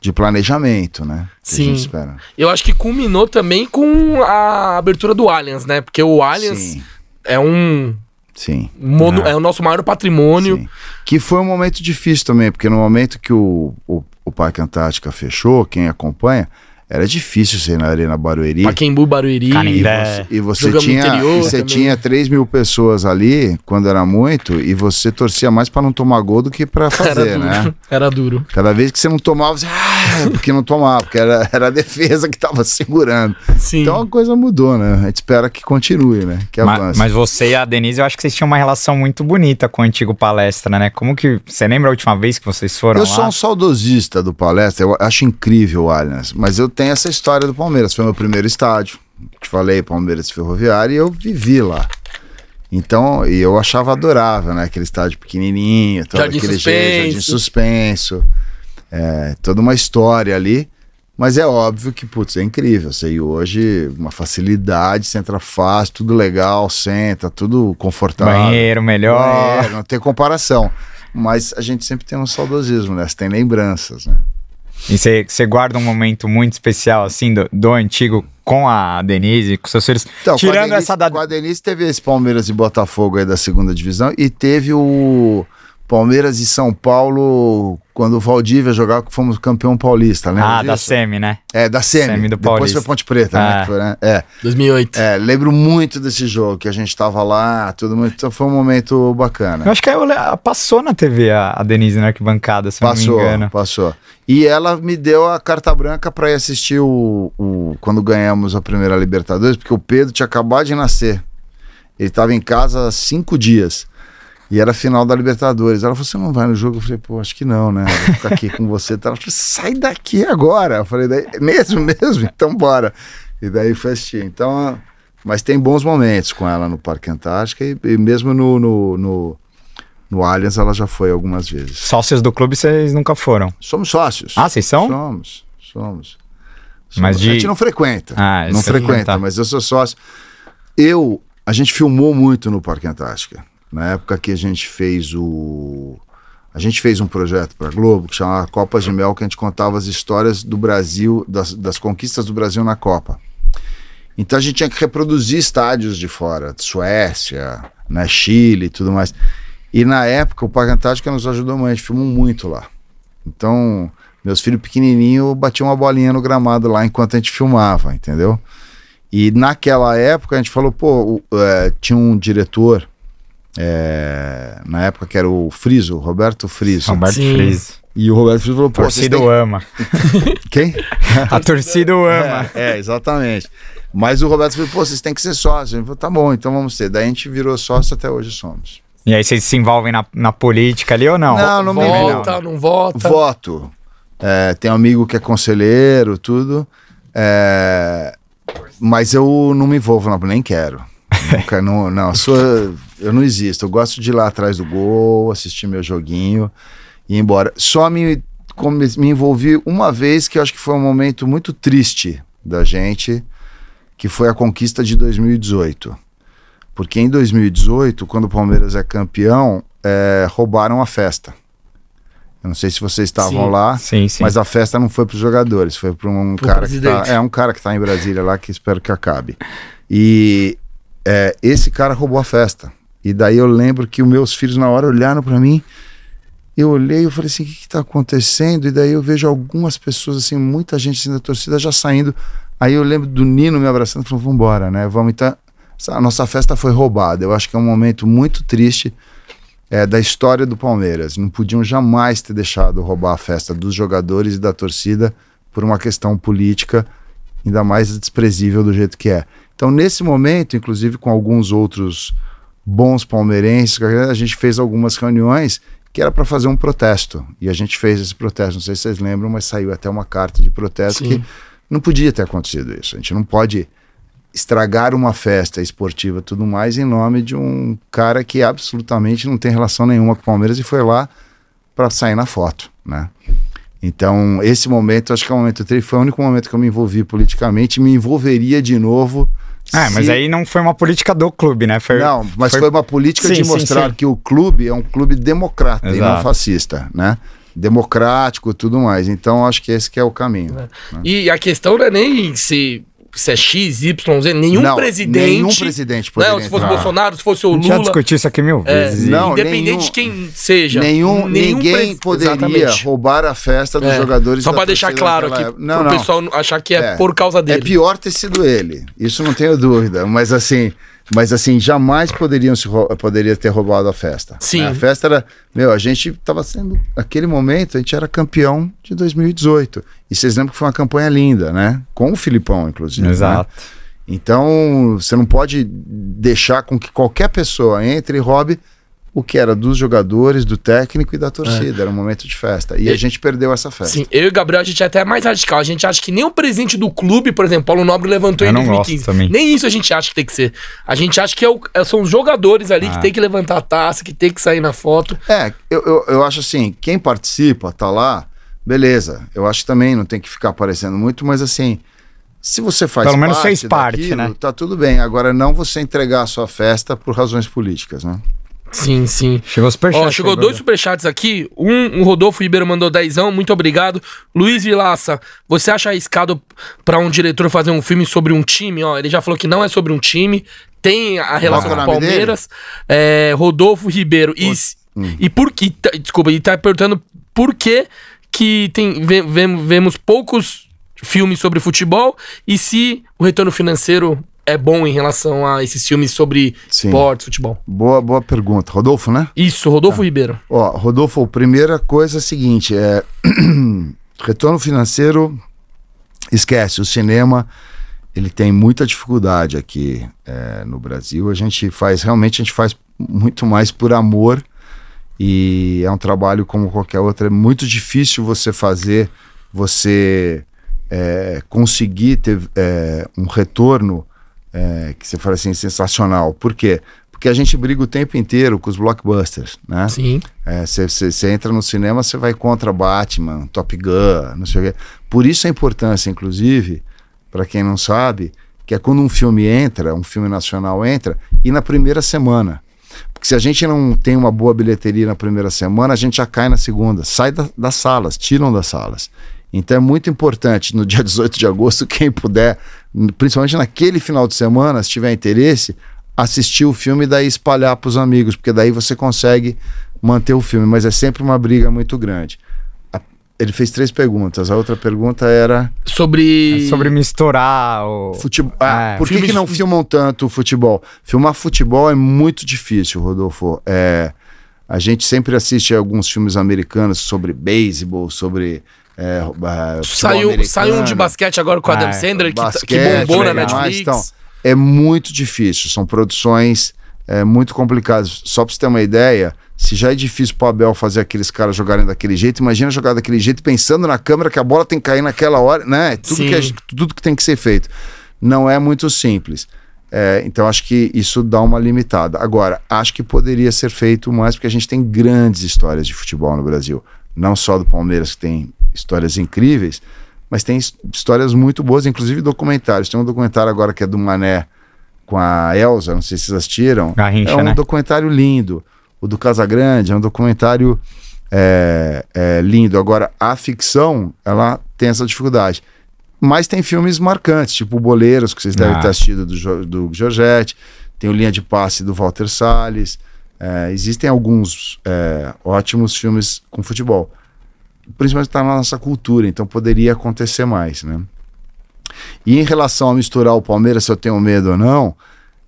de planejamento, né? Sim. A gente espera. Eu acho que culminou também com a abertura do Allianz, né? Porque o Allianz Sim, é um sim. mono- é o nosso maior patrimônio. Sim. Que foi um momento difícil também, porque no momento que o, o, o Parque Antártica fechou, quem acompanha, era difícil ir na Arena Barueri. Paquembu, Barueri. E você, e você tinha, interior e você também. tinha 3 mil pessoas ali, quando era muito, e você torcia mais pra não tomar gol do que pra Era fazer, duro. né? Era duro. Cada vez que você não tomava, você, ah, porque não tomava, porque era, era a defesa que tava segurando. Sim. Então a coisa mudou, né? A gente espera que continue, né? Que avance. Mas, você e a Denise, eu acho que vocês tinham uma relação muito bonita com o antigo palestra, né? Como que. Você lembra a última vez que vocês foram Eu lá? sou um saudosista do Palestra, eu acho incrível o Allianz, mas eu tenho essa história do Palmeiras, foi meu primeiro estádio, te falei, Palmeiras Ferroviário, e eu vivi lá. Então, e eu achava adorável, né? Aquele estádio pequenininho, todo Jardim aquele suspenso. jeito, jardim suspenso, é, toda uma história ali. Mas é óbvio que, putz, é incrível. Você ir hoje, uma facilidade, você entra fácil, tudo legal, senta, tudo confortável. Banheiro melhor. Banheiro, não tem comparação. Mas a gente sempre tem um saudosismo, né? Você tem lembranças, né? E você guarda um momento muito especial, assim, do, do antigo com a Denise, com seus filhos. Então, Tirando Denise, essa da. Com a Denise teve esse Palmeiras e Botafogo aí da segunda divisão e teve o Palmeiras e São Paulo quando o Valdívia jogava que fomos campeão paulista, lembra Ah, da disso? Semi, né? É, da Semi. Semi do Depois foi Ponte Preta, né? Ah. que foi, né? É. 2008. É, lembro muito desse jogo, que a gente tava lá, tudo muito. Então foi um momento bacana. Eu acho que eu le- passou na TV a, a Denise na arquibancada, se eu não Passou, me engano. passou. E ela me deu a carta branca pra ir assistir o, o- quando ganhamos a primeira Libertadores, porque o Pedro tinha acabado de nascer. Ele tava em casa há cinco dias. E era a final da Libertadores. Ela falou: Você não vai no jogo? Eu falei: Pô, acho que não, né? Eu Vou ficar aqui com você. Ela falou: Sai daqui agora. Eu falei: daí, Mesmo, mesmo? Então bora. E daí foi assistir. Então, mas tem bons momentos com ela no Parque Antártica e, e mesmo no, no, no, no Allianz ela já foi algumas vezes. Sócios do clube vocês nunca foram. Somos sócios. Ah, vocês são? Somos, somos. Mas de- A gente não frequenta. Ah, não frequenta, frequentar. mas eu sou sócio. Eu, a gente filmou muito no Parque Antártica. Na época que a gente fez o. A gente fez um projeto para Globo que chamava Copas de Mel, que a gente contava as histórias do Brasil, das, das conquistas do Brasil na Copa. Então a gente tinha que reproduzir estádios de fora, de Suécia, né, Chile e tudo mais. E na época o Parque Antártica nos ajudou muito, a gente filmou muito lá. Então, meus filhos pequenininhos batiam uma bolinha no gramado lá enquanto a gente filmava, entendeu? E naquela época a gente falou, pô, o- é, tinha um diretor, é, na época que era o Friso, Roberto Friso. Roberto. Friso. E o Roberto Friso falou, pô, torcida têm... o ama. Quem? A torcida o ama. É, é, exatamente. Mas o Roberto falou, pô, vocês têm que ser sócios. Ele falou, tá bom, então vamos ser. Daí a gente virou sócio até hoje somos. E aí vocês se envolvem na, na política ali ou não? Não, não me envolvo. volta, não volta. Voto. É, tem um amigo que é conselheiro, tudo. É, mas eu não me envolvo, não, nem quero. Nunca, não, não, sou, eu não existo. Eu gosto de ir lá atrás do gol, assistir meu joguinho e ir embora. Só me, come- me envolvi uma vez que eu acho que foi um momento muito triste da gente, que foi a conquista de 2018. Porque em 2018, quando o Palmeiras é campeão, é, roubaram a festa. Eu não sei se vocês estavam Sim. lá. Sim, sim. Mas a festa não foi para os jogadores, foi para um Pro cara que tá, presidente. é um cara que tá em Brasília lá que espero que acabe. E é, esse cara roubou a festa. E daí eu lembro que os meus filhos na hora olharam para mim. Eu olhei e falei assim, o que, que tá acontecendo? E daí eu vejo algumas pessoas assim, muita gente assim da torcida já saindo. Aí eu lembro do Nino me abraçando e falou, vamos embora, né? Vamos então. A nossa festa foi roubada. Eu acho que é um momento muito triste é, da história do Palmeiras. Não podiam jamais ter deixado roubar a festa dos jogadores e da torcida por uma questão política, ainda mais desprezível do jeito que é. Então, nesse momento, inclusive com alguns outros bons palmeirenses, a gente fez algumas reuniões que era para fazer um protesto. E a gente fez esse protesto. Não sei se vocês lembram, mas saiu até uma carta de protesto Sim. que não podia ter acontecido isso. A gente não pode estragar uma festa esportiva tudo mais em nome de um cara que absolutamente não tem relação nenhuma com o Palmeiras e foi lá para sair na foto, né? Então, esse momento, acho que é um momento triste, foi o único momento que eu me envolvi politicamente, me envolveria de novo. Ah, mas se- aí não foi uma política do clube, né? Foi, Não, mas foi, uma política Sim, de sim, mostrar sim. que o clube é um clube democrata e não Exato. fascista, né? Democrático e tudo mais. Então, acho que esse que é o caminho. E a questão não é nem se, se é X, Y, Z, nenhum Não, presidente. Nenhum presidente poderia Não, se fosse entrar. Bolsonaro, se fosse o A gente já Lula. discutiu isso aqui mil é, vezes. e- não, independente nenhum- de quem seja. Nenhum, nenhum ninguém pres- poderia Exatamente. roubar a festa dos É, jogadores. Só da pra deixar claro aqui, pro não. pessoal achar que é, É. por causa É dele. pior ter sido ele. Isso não tenho dúvida. Mas assim, mas assim, jamais poderiam se poderia ter roubado a festa. Sim. A festa era, meu, a gente estava sendo naquele momento a gente era campeão de 2018. E vocês lembram que foi uma campanha linda, né? Com o Filipão, inclusive. né? Exato. Então, você não pode deixar com que qualquer pessoa entre e roube o que era dos jogadores, do técnico e da torcida. Era um momento de festa. E a E- gente perdeu essa festa. Sim, eu e o Gabriel, a gente é até mais radical. A gente acha que nem o presidente do clube, por exemplo, Paulo Nobre levantou Eu em não 2015. gosto também. Nem isso a gente acha que tem que ser. A gente acha que é o- é- são os jogadores ali Ah. que tem que levantar a taça, que tem que sair na foto. É, eu, eu, eu acho assim, quem participa, tá lá, beleza. Eu acho que também não tem que ficar aparecendo muito, mas assim, se você faz Pelo menos fez parte, né? Tá tudo bem. Agora, não você entregar a sua festa por razões políticas, né? Sim, sim. Chegou superchat. Ó, chegou aí, dois brother. superchats aqui. Um, o Rodolfo Ribeiro mandou dezão, muito obrigado. Luiz Vilaça, você acha arriscado pra um diretor fazer um filme sobre um time? Ó, ele já falou que não é sobre um time. Tem a relação com o Palmeiras. É, Rodolfo Ribeiro. E, Hum. e por que. tá- Desculpa, ele tá perguntando por que, que tem, ve- vem- vemos poucos filmes sobre futebol e se o retorno financeiro é bom em relação a esses filmes sobre Sim. esporte, futebol. Boa, boa pergunta. Rodolfo, né? Isso, Rodolfo Ribeiro. Ó, Rodolfo, primeira coisa é a seguinte, é retorno financeiro, esquece, o cinema, ele tem muita dificuldade aqui é, no Brasil, a gente faz, realmente a gente faz muito mais por amor e é um trabalho como qualquer outro, é muito difícil você fazer, você é, conseguir ter é, um retorno é, que você fala assim, sensacional, por quê? Porque a gente briga o tempo inteiro com os blockbusters, né? Sim. Você entra no cinema, você vai contra Batman, Top Gun, não sei o quê. Por isso a importância, inclusive, para quem não sabe, que é quando um filme entra, um filme nacional entra, e na primeira semana. Porque se a gente não tem uma boa bilheteria na primeira semana, a gente já cai na segunda. Sai da- das salas, tiram das salas. Então é muito importante, no dia 18 de agosto, quem puder, principalmente naquele final de semana, se tiver interesse, assistir o filme e daí espalhar para os amigos, porque daí você consegue manter o filme, mas é sempre uma briga muito grande. A- Ele fez três perguntas. A outra pergunta era Sobre. É sobre misturar o. futebol. Ah, É. por que, Filmes- que não filmam tanto o futebol? Filmar futebol é muito difícil, Rodolfo. É, a gente sempre assiste alguns filmes americanos sobre beisebol, sobre é, futebol Saiu, saiu um de basquete agora com o Adam Ah, Sandler, que, tá- que basquete, bombou na legal. Netflix. Então, é muito difícil. São produções é, muito complicadas. Só pra você ter uma ideia, se já é difícil pro Abel fazer aqueles caras jogarem daquele jeito, imagina jogar daquele jeito pensando na câmera que a bola tem que cair naquela hora, né? Tudo, Sim. que, gente- tudo que tem que ser feito. Não é muito simples. É, então acho que isso dá uma limitada. Agora, acho que poderia ser feito mais porque a gente tem grandes histórias de futebol no Brasil. Não só do Palmeiras, que tem histórias incríveis, mas tem his- histórias muito boas, inclusive documentários. Tem um documentário agora que é do Mané com a Elsa, não sei se vocês assistiram. Garrincha, é um né? documentário lindo. O do Casagrande é um documentário é, é, lindo. Agora, a ficção, ela tem essa dificuldade. Mas tem filmes marcantes, tipo Boleiros, que vocês devem Ah. ter assistido do, Jo- do Giorgetti. Tem o Linha de Passe do Walter Salles. É, existem alguns é, ótimos filmes com futebol. Principalmente está na nossa cultura, então poderia acontecer mais, né? E em relação a misturar o Palmeiras, se eu tenho medo ou não,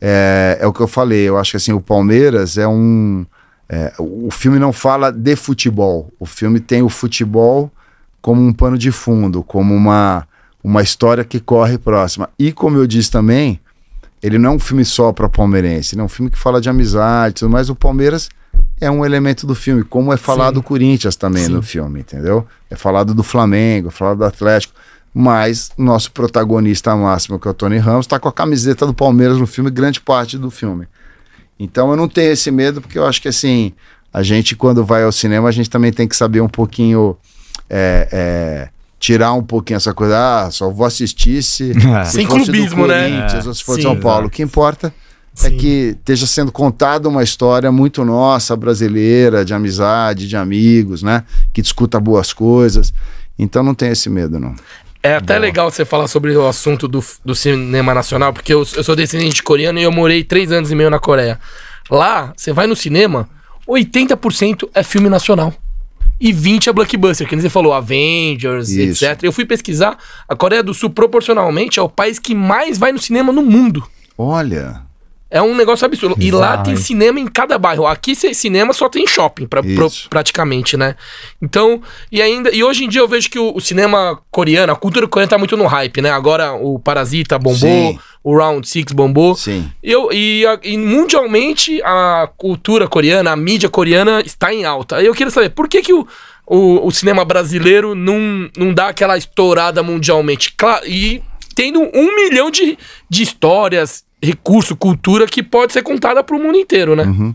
é, é o que eu falei. Eu acho que assim, o Palmeiras é um. é, o filme não fala de futebol. O filme tem o futebol como um pano de fundo, como uma, uma história que corre próxima. E como eu disse também, ele não é um filme só para palmeirense, ele é um filme que fala de amizade, e tudo mais. O Palmeiras é um elemento do filme, como é falado Sim. o Corinthians também Sim. no filme, entendeu? É falado do Flamengo, é falado do Atlético. Mas nosso protagonista máximo, que é o Tony Ramos, está com a camiseta do Palmeiras no filme, grande parte do filme. Então eu não tenho esse medo, porque eu acho que assim, a gente, quando vai ao cinema, a gente também tem que saber um pouquinho. é, é, tirar um pouquinho essa coisa, ah, só vou assistir se, É. se Sem fosse clubismo, do né? Corinthians ou se for de Sim, São Paulo. O que importa é Sim. que esteja sendo contada uma história muito nossa, brasileira, de amizade, de amigos, né? Que discuta boas coisas. Então não tem esse medo, não. É até legal você falar sobre o assunto do, do cinema nacional, porque eu, eu sou descendente de coreano e eu morei três anos e meio na Coreia. Lá, você vai no cinema, 80% é filme nacional. E 20 é blockbuster, que nem você falou, Avengers, Isso. etc. Eu fui pesquisar, a Coreia do Sul, proporcionalmente, é o país que mais vai no cinema no mundo. Olha, É um negócio absurdo. E lá tem cinema em cada bairro. Aqui cinema só tem shopping, pra, Isso. praticamente, né? Então, e ainda. E hoje em dia eu vejo que o, o cinema coreano, a cultura coreana tá muito no hype, né? Agora o Parasita bombou, Sim. o Round Six bombou. sim. Eu, e, a- e mundialmente a cultura coreana, a mídia coreana está em alta. Eu queria saber, por que, que o, o, o cinema brasileiro não, não dá aquela estourada mundialmente? Claro, e tendo um milhão de, de histórias, recurso, cultura que pode ser contada para o mundo inteiro, né?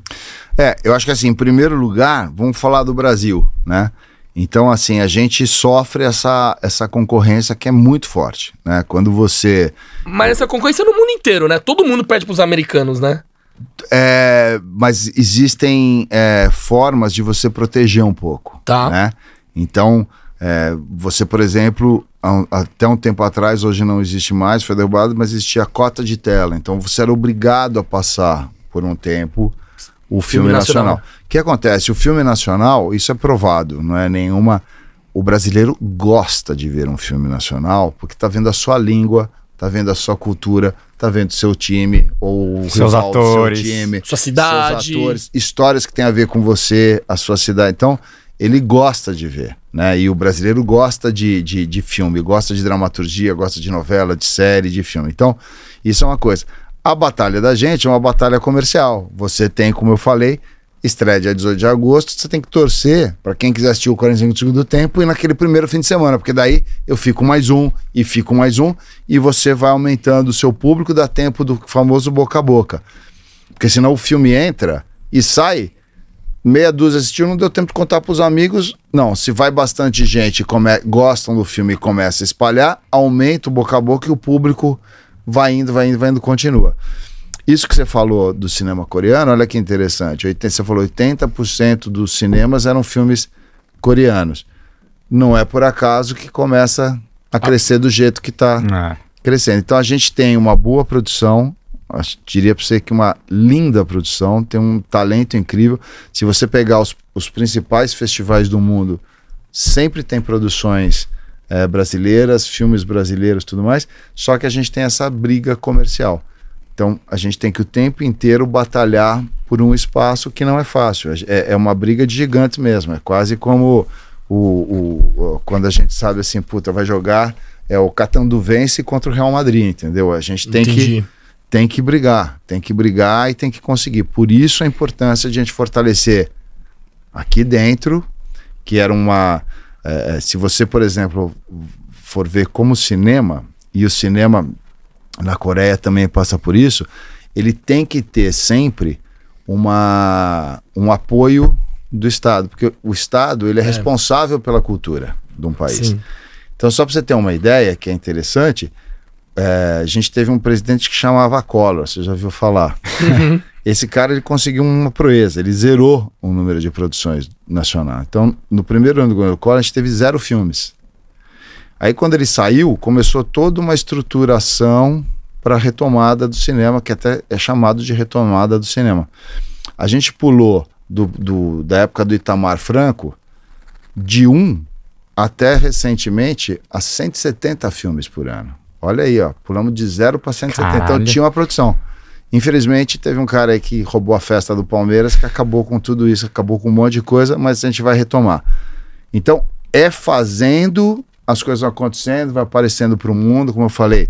É, eu acho que assim, em primeiro lugar, vamos falar do Brasil, né? Então, assim, a gente sofre essa, essa concorrência que é muito forte, né? Quando você... Mas essa concorrência é no mundo inteiro, né? Todo mundo perde pros americanos, né? É, mas existem é, formas de você proteger um pouco. Tá. Né? Então, é, você, por exemplo, até um tempo atrás, hoje não existe mais, foi derrubado, mas existia a cota de tela. Então você era obrigado a passar por um tempo o filme, Filme nacional. O que acontece? O filme nacional, isso é provado, não é nenhuma. O brasileiro gosta de ver um filme nacional porque está vendo a sua língua, está vendo a sua cultura, está vendo seu time ou o Seus rival atores. seu time, Sua cidade. seus atores, histórias que têm a ver com você, a sua cidade. Então, ele gosta de ver, né? E o brasileiro gosta de, de, de filme, gosta de dramaturgia, gosta de novela, de série, de filme. Então, isso é uma coisa. A batalha da gente é uma batalha comercial. Você tem, como eu falei, estreia dia 18 de agosto, você tem que torcer para quem quiser assistir o 45 do segundo tempo e naquele primeiro fim de semana, porque daí eu fico mais um e fico mais um e você vai aumentando o seu público, dá tempo do famoso boca a boca. Porque senão o filme entra e sai, meia dúzia assistiu, não deu tempo de contar para os amigos. Não, se vai bastante gente, come, gostam do filme e começa a espalhar, aumenta o boca a boca e o público vai indo, vai indo, vai indo, continua. Isso que você falou do cinema coreano, olha que interessante. 80, você falou 80% dos cinemas eram filmes coreanos. Não é por acaso que começa a crescer do jeito que está É. crescendo. Então a gente tem uma boa produção, acho- diria para você que uma linda produção, tem um talento incrível. Se você pegar os, os principais festivais do mundo, sempre tem produções eh, brasileiras, filmes brasileiros, tudo mais. Só que a gente tem essa briga comercial. Então a gente tem que o tempo inteiro batalhar por um espaço que não é fácil. É, é uma briga de gigante mesmo. É quase como o, o- o- quando a gente sabe assim, puta, vai jogar é o Catanduvense contra o Real Madrid, entendeu? A gente tem que Entendi. Tem que brigar, tem que brigar e tem que conseguir. Por isso a importância de a gente fortalecer aqui dentro, que era uma. eh, se você, por exemplo, for ver como cinema, e o cinema na Coreia também passa por isso, ele tem que ter sempre uma, um apoio do Estado, porque o Estado ele é, É. responsável pela cultura de um país. Sim. Então, só para você ter uma ideia, que é interessante, é, a gente teve um presidente que chamava Collor, você já ouviu falar. Esse cara ele conseguiu uma proeza, ele zerou o número de produções nacional. Então, no primeiro ano do governo Collor, a gente teve zero filmes. Aí, quando ele saiu, começou toda uma estruturação para a retomada do cinema, que até é chamado de retomada do cinema. A gente pulou do, do- da época do Itamar Franco de um até recentemente a 170 filmes por ano. Olha aí, ó, pulamos de zero para 170. Então Caralho. tinha uma produção. Infelizmente, teve um cara aí que roubou a festa do Palmeiras que acabou com tudo isso, acabou com um monte de coisa, mas a gente vai retomar. Então, é fazendo, as coisas vão acontecendo, vai aparecendo para o mundo, como eu falei.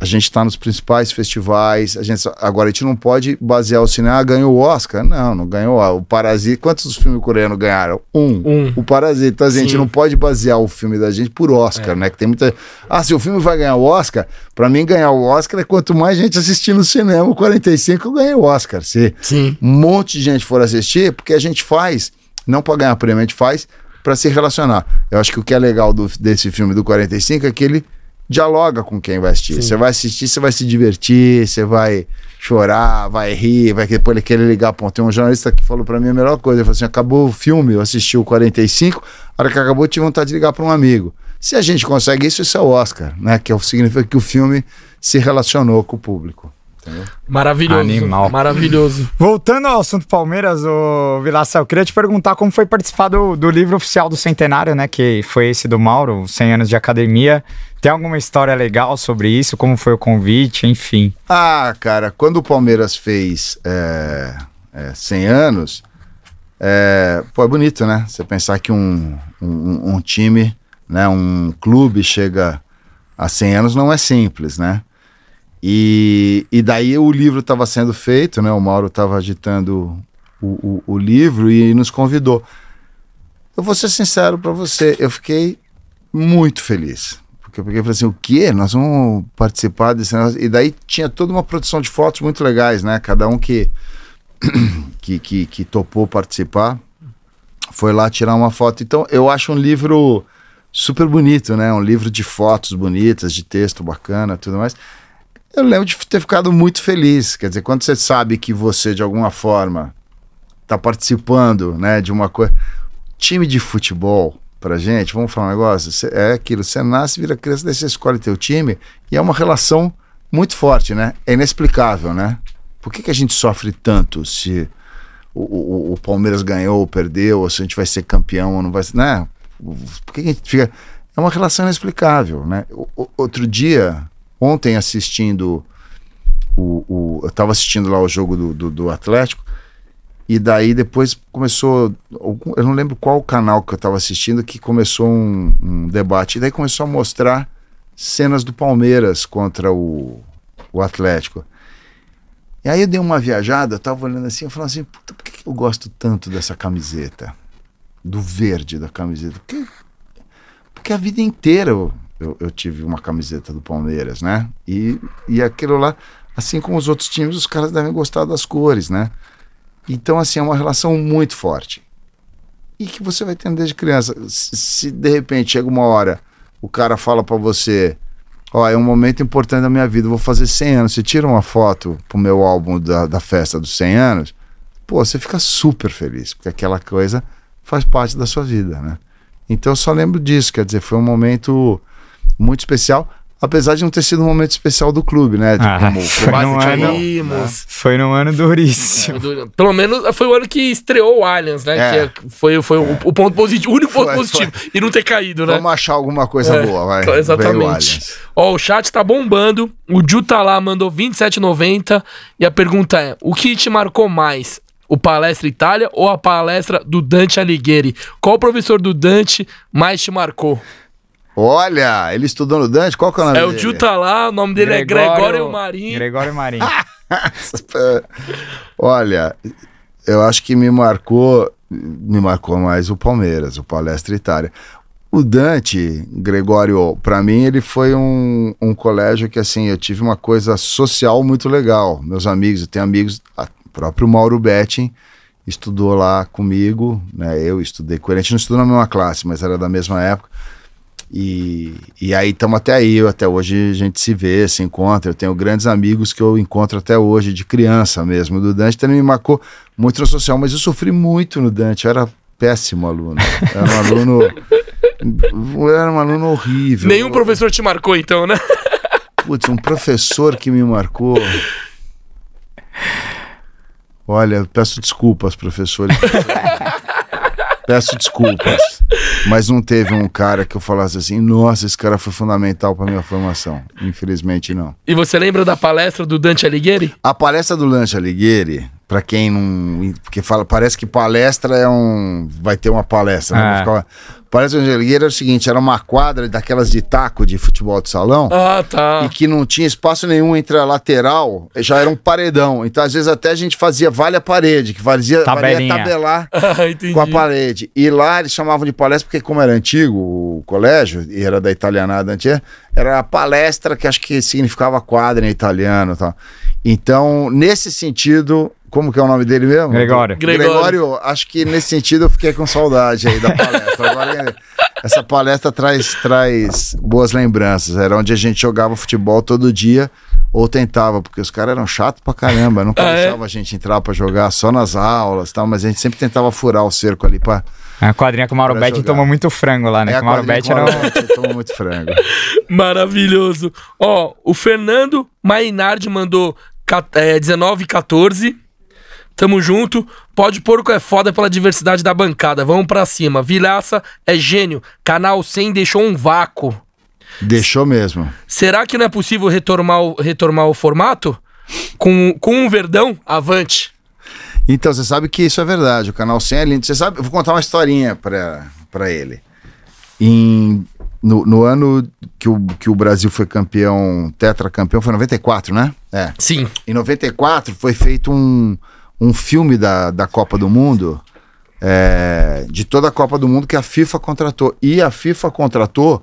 A gente está nos principais festivais. A gente, agora, a gente não pode basear o cinema. Ah, ganhou o Oscar? Não, não ganhou. O Parasita. Quantos filmes coreanos ganharam? Um. Um. O Parasita. Então, a gente Sim. não pode basear o filme da gente por Oscar, né? Que tem muita. Ah, se o filme vai ganhar o Oscar, para mim ganhar o Oscar é quanto mais gente assistir no cinema. O 45 ganha o Oscar. Se Sim. um monte de gente for assistir, porque a gente faz, não para ganhar prêmio, a gente faz para se relacionar. Eu acho que o que é legal do- desse filme do 45 é que ele dialoga com quem vai assistir. Você vai assistir, você vai se divertir, você vai chorar, vai rir, vai depois ele querer ligar. Pô, tem um jornalista que falou para mim a melhor coisa. Ele falou assim: acabou o filme, eu assisti o 45, a hora que acabou, eu tive vontade de ligar para um amigo. Se a gente consegue isso, isso é o Oscar, né? Que é significa que o filme se relacionou com o público. Entendeu? Maravilhoso. Animal. Maravilhoso. Voltando ao assunto Palmeiras, o Vilaça, eu queria te perguntar como foi participar do, do livro oficial do Centenário, né? Que foi esse do Mauro, 100 anos de academia. Tem alguma história legal sobre isso? Como foi o convite? Enfim. Ah, cara, quando o Palmeiras fez é, é, 100 anos, é, pô, é bonito, né? Você pensar que um, um, um time, né, um clube chega a 100 anos não é simples, né? E, e daí o livro estava sendo feito, né? O Mauro estava agitando o, o, o livro e nos convidou. Eu vou ser sincero para você, eu fiquei muito feliz. Porque, eu falei assim, o quê? Nós vamos participar desse negócio. E daí tinha toda uma produção de fotos muito legais, né? Cada um que, que, que, que topou participar foi lá tirar uma foto. Então, eu acho um livro super bonito, né? Um livro de fotos bonitas, de texto bacana, tudo mais. Eu lembro de ter ficado muito feliz. Quer dizer, quando você sabe que você, de alguma forma, está participando né, de uma coisa. Time de futebol, pra gente, vamos falar um negócio, cê, é aquilo, você nasce, vira criança, daí você escolhe teu time, e é uma relação muito forte, né? É inexplicável, né? Por que, que a gente sofre tanto se o, o, o Palmeiras ganhou ou perdeu, ou se a gente vai ser campeão ou não vai ser, né? Por que, que a gente fica... É uma relação inexplicável, né? O, outro dia, ontem assistindo o, o eu estava assistindo lá o jogo do, do, do, Atlético e daí depois começou eu não lembro qual canal que eu estava assistindo que começou um, um, debate e daí começou a mostrar cenas do Palmeiras contra o, o Atlético. E aí eu dei uma viajada eu tava olhando assim eu falando assim por que, que eu gosto tanto dessa camiseta? Do verde da camiseta? Porque, porque a vida inteira eu, eu, eu, tive uma camiseta do Palmeiras, né? E, e aquilo lá, assim como os outros times, os caras devem gostar das cores, né? Então, assim, é uma relação muito forte. E que você vai tendo desde criança. Se, se de repente chega uma hora, o cara fala para você: Ó, é um momento importante da minha vida, vou fazer 100 anos. Você tira uma foto pro meu álbum da, da festa dos 100 anos, pô, você fica super feliz, porque aquela coisa faz parte da sua vida, né? Então eu só lembro disso, quer dizer, foi um momento muito especial. Apesar de não ter sido um momento especial do clube, né? Ah, como, foi, num ano, né? foi num ano duríssimo. É, pelo menos foi o ano que estreou o Allianz, né? É. Que é, foi, foi é. o, ponto positivo, o único ponto foi, positivo. Foi. E não ter caído, né? Vamos achar alguma coisa é, boa, vai. Exatamente. O Ó, o chat tá bombando. O Ju tá lá, mandou 27,90. E a pergunta é: o que te marcou mais? o Palestra Itália ou a palestra do Dante Alighieri? Qual professor do Dante mais te marcou? Olha, ele estudou no Dante? Qual que é o nome é, dele? É o Gil tá lá, o nome dele é Gregório, é Gregório Marinho. Gregório Marinho. Olha, eu acho que me marcou, me marcou mais o Palmeiras, o Palestra Itália. O Dante, Gregório, para mim ele foi um, um colégio que assim, eu tive uma coisa social muito legal. Meus amigos, eu tenho amigos, o próprio Mauro Betting estudou lá comigo, né? Eu estudei com ele, a gente não estudou na mesma classe, mas era da mesma época. E, e aí estamos até aí, até hoje a gente se vê, se encontra. Eu tenho grandes amigos que eu encontro até hoje, de criança mesmo. Do Dante também me marcou muito no social, mas eu sofri muito no Dante, eu era péssimo aluno. Era um aluno. era um aluno horrível. Nenhum professor te marcou, então, né? Putz, um professor que me marcou. Olha, peço desculpas, professores. Peço desculpas. Mas não teve um cara que eu falasse assim, nossa, esse cara foi fundamental para minha formação. Infelizmente, não. E você lembra da palestra do Dante Alighieri? A palestra do Dante Alighieri, para quem não. Porque fala, parece que palestra é um. Vai ter uma palestra, né? Palestra de Angeligueira era o seguinte: era uma quadra daquelas de taco de futebol de salão. Ah, tá. E que não tinha espaço nenhum entre a lateral, já era um paredão. Então, às vezes, até a gente fazia vale a parede, que fazia, valia tabelar ah, com a parede. E lá eles chamavam de palestra, porque, como era antigo o colégio, e era da italianada antiga, era a palestra que acho que significava quadra em italiano e tal. Então, nesse sentido, como que é o nome dele mesmo? Gregório. Gregório. Gregório, acho que nesse sentido eu fiquei com saudade aí da palestra. Agora, essa palestra traz, traz boas lembranças. Era onde a gente jogava futebol todo dia, ou tentava, porque os caras eram chatos pra caramba. Nunca ah, é? deixava é? a gente entrar pra jogar só nas aulas tal, mas a gente sempre tentava furar o cerco ali pra. A quadrinha com o Mauro Betti tomou muito frango lá, né? É, o Mauro Betti era. tomou muito frango. Maravilhoso. Ó, o Fernando Mainardi mandou é, 19 14. Tamo junto. Pode Porco é foda pela diversidade da bancada. Vamos pra cima. Vilaça é gênio. Canal 100 deixou um vácuo. Deixou mesmo. Será que não é possível retomar o, retomar o formato? Com, com um verdão? Avante. Então, você sabe que isso é verdade. O canal 100 é lindo. Você sabe, eu vou contar uma historinha pra, pra ele. Em, no, no ano que o, que o Brasil foi campeão, tetracampeão, foi 94, né? É. Sim. Em 94 foi feito um um filme da, da Copa do Mundo, é, de toda a Copa do Mundo que a FIFA contratou. E a FIFA contratou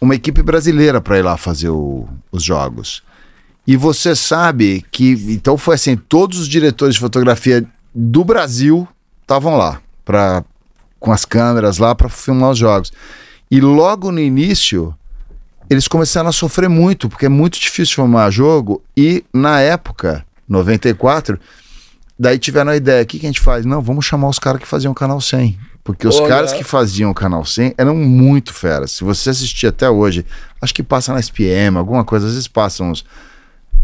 uma equipe brasileira para ir lá fazer o, os jogos. E você sabe que. Então foi assim: todos os diretores de fotografia do Brasil estavam lá, pra, com as câmeras lá para filmar os jogos. E logo no início, eles começaram a sofrer muito, porque é muito difícil filmar jogo. E na época, 94, daí tiveram a ideia: o que, que a gente faz? Não, vamos chamar os caras que faziam o Canal 100. Porque os Olha. caras que faziam o Canal 100 eram muito feras. Se você assistir até hoje, acho que passa na SPM, alguma coisa, às vezes passam uns.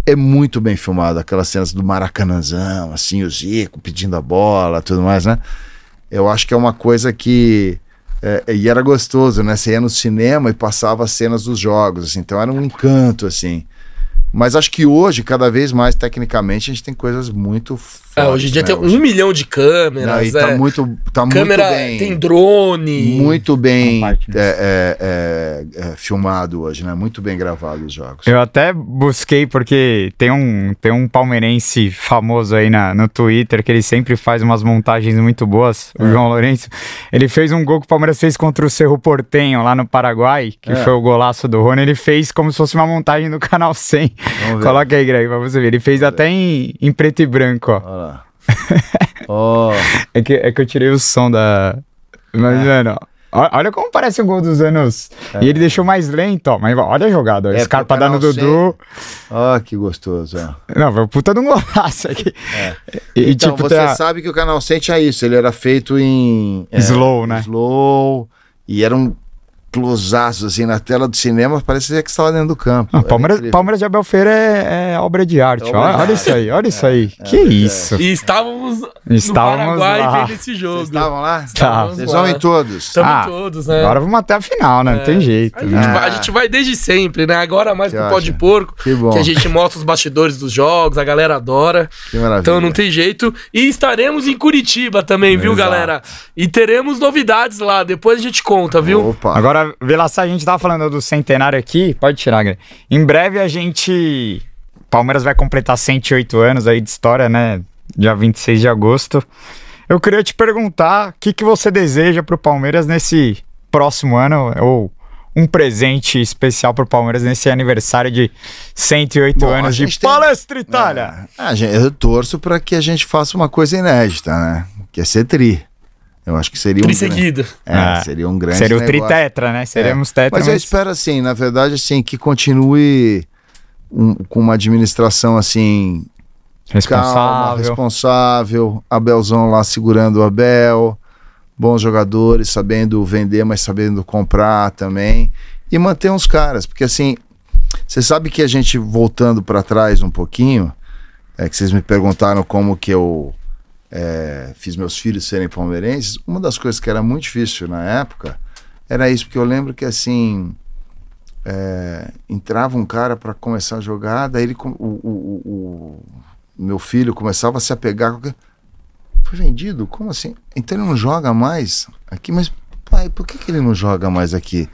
É muito bem filmado, aquelas cenas do Maracanãzão, assim, o Zico pedindo a bola, tudo mais, né? Eu acho que é uma coisa que. é, e era gostoso, né? Você ia no cinema e passava as cenas dos jogos, assim, então era um encanto, assim. Mas acho que hoje, cada vez mais, tecnicamente, a gente tem coisas muito. É, hoje em dia né? tem um milhão de câmeras. Não, e tá é. muito, tá Câmera, muito bem. tem drone. muito bem é, é, é, é, filmado hoje, né? Muito bem gravado os jogos. Eu até busquei porque tem um, tem um palmeirense famoso aí na, no Twitter que ele sempre faz umas montagens muito boas, o João Lourenço. Ele fez um gol que o Palmeiras fez contra o Cerro Portenho lá no Paraguai, que É. foi o golaço do Rony. Ele fez como se fosse uma montagem do Canal 100. Vamos ver. Coloca aí, Greg, pra você ver. Ele fez até em, em preto e branco, ó. Olha lá. Ó, É que, é que eu tirei o som da. Mas, mano, ó, olha como parece o gol dos anos. E ele deixou mais lento, ó. Mas olha a jogada, ó. É, Scarpa porque o dando Canal Dudu. ó, que gostoso. Ó. Não, foi puta de um golaço aqui. E, então, tipo, você a- sabe que o Canal 100 tinha isso. Ele era feito em... é, Slow, né? Slow. E era um closaço, assim, na tela do cinema. Parecia que estava dentro do campo. Não, Palmeiras. Palmeiras de Abel Feira é, é obra de arte. É obra ó. de olha arte. isso aí, olha isso aí. que verdade. isso. E estávamos, Estávamos no Paraguai lá. vendo esse jogo. Vocês estavam lá? Estávamos Vocês lá. vão em todos. Estamos Ah, todos, né? Agora vamos até a final, né? Não tem jeito. A gente, né? Vai, a gente vai desde sempre, né? Agora mais Que pro pó de porco. Que bom. Que a gente mostra os bastidores dos jogos, a galera adora. Que maravilha. Então não tem jeito. E estaremos em Curitiba também, viu, Exato. galera? E teremos novidades lá. Depois a gente conta, viu? Opa. Agora, Vilaçar, a gente tava falando do centenário aqui. Pode tirar. Em breve a gente. Palmeiras vai completar 108 anos aí de história, né? Dia 26 de agosto. Eu queria te perguntar o que, que você deseja pro Palmeiras nesse próximo ano, ou um presente especial pro Palmeiras nesse aniversário de 108 Bom, anos de tem- Palestra Itália. É, gente- eu torço para que a gente faça uma coisa inédita, né? Que é ser tri. Eu acho que seria um seguida. É, É. seria um grande Seria o negócio. tritetra, né? Seríamos tetra. Mas eu espero assim, na verdade, assim, que continue um- com uma administração assim calma, responsável. responsável, Abelzão lá segurando o Abel, bons jogadores, sabendo vender, mas sabendo comprar também e manter uns caras, porque assim, você sabe que a gente voltando para trás um pouquinho, é que vocês me perguntaram como que eu é, fiz meus filhos serem palmeirenses, uma das coisas que era muito difícil na época era isso, porque eu lembro que assim é, entrava um cara para começar a jogar, daí ele, o, o- o- meu filho começava a se apegar. Foi vendido? Como assim? Então ele não joga mais aqui? Mas, pai, por que, que ele não joga mais aqui?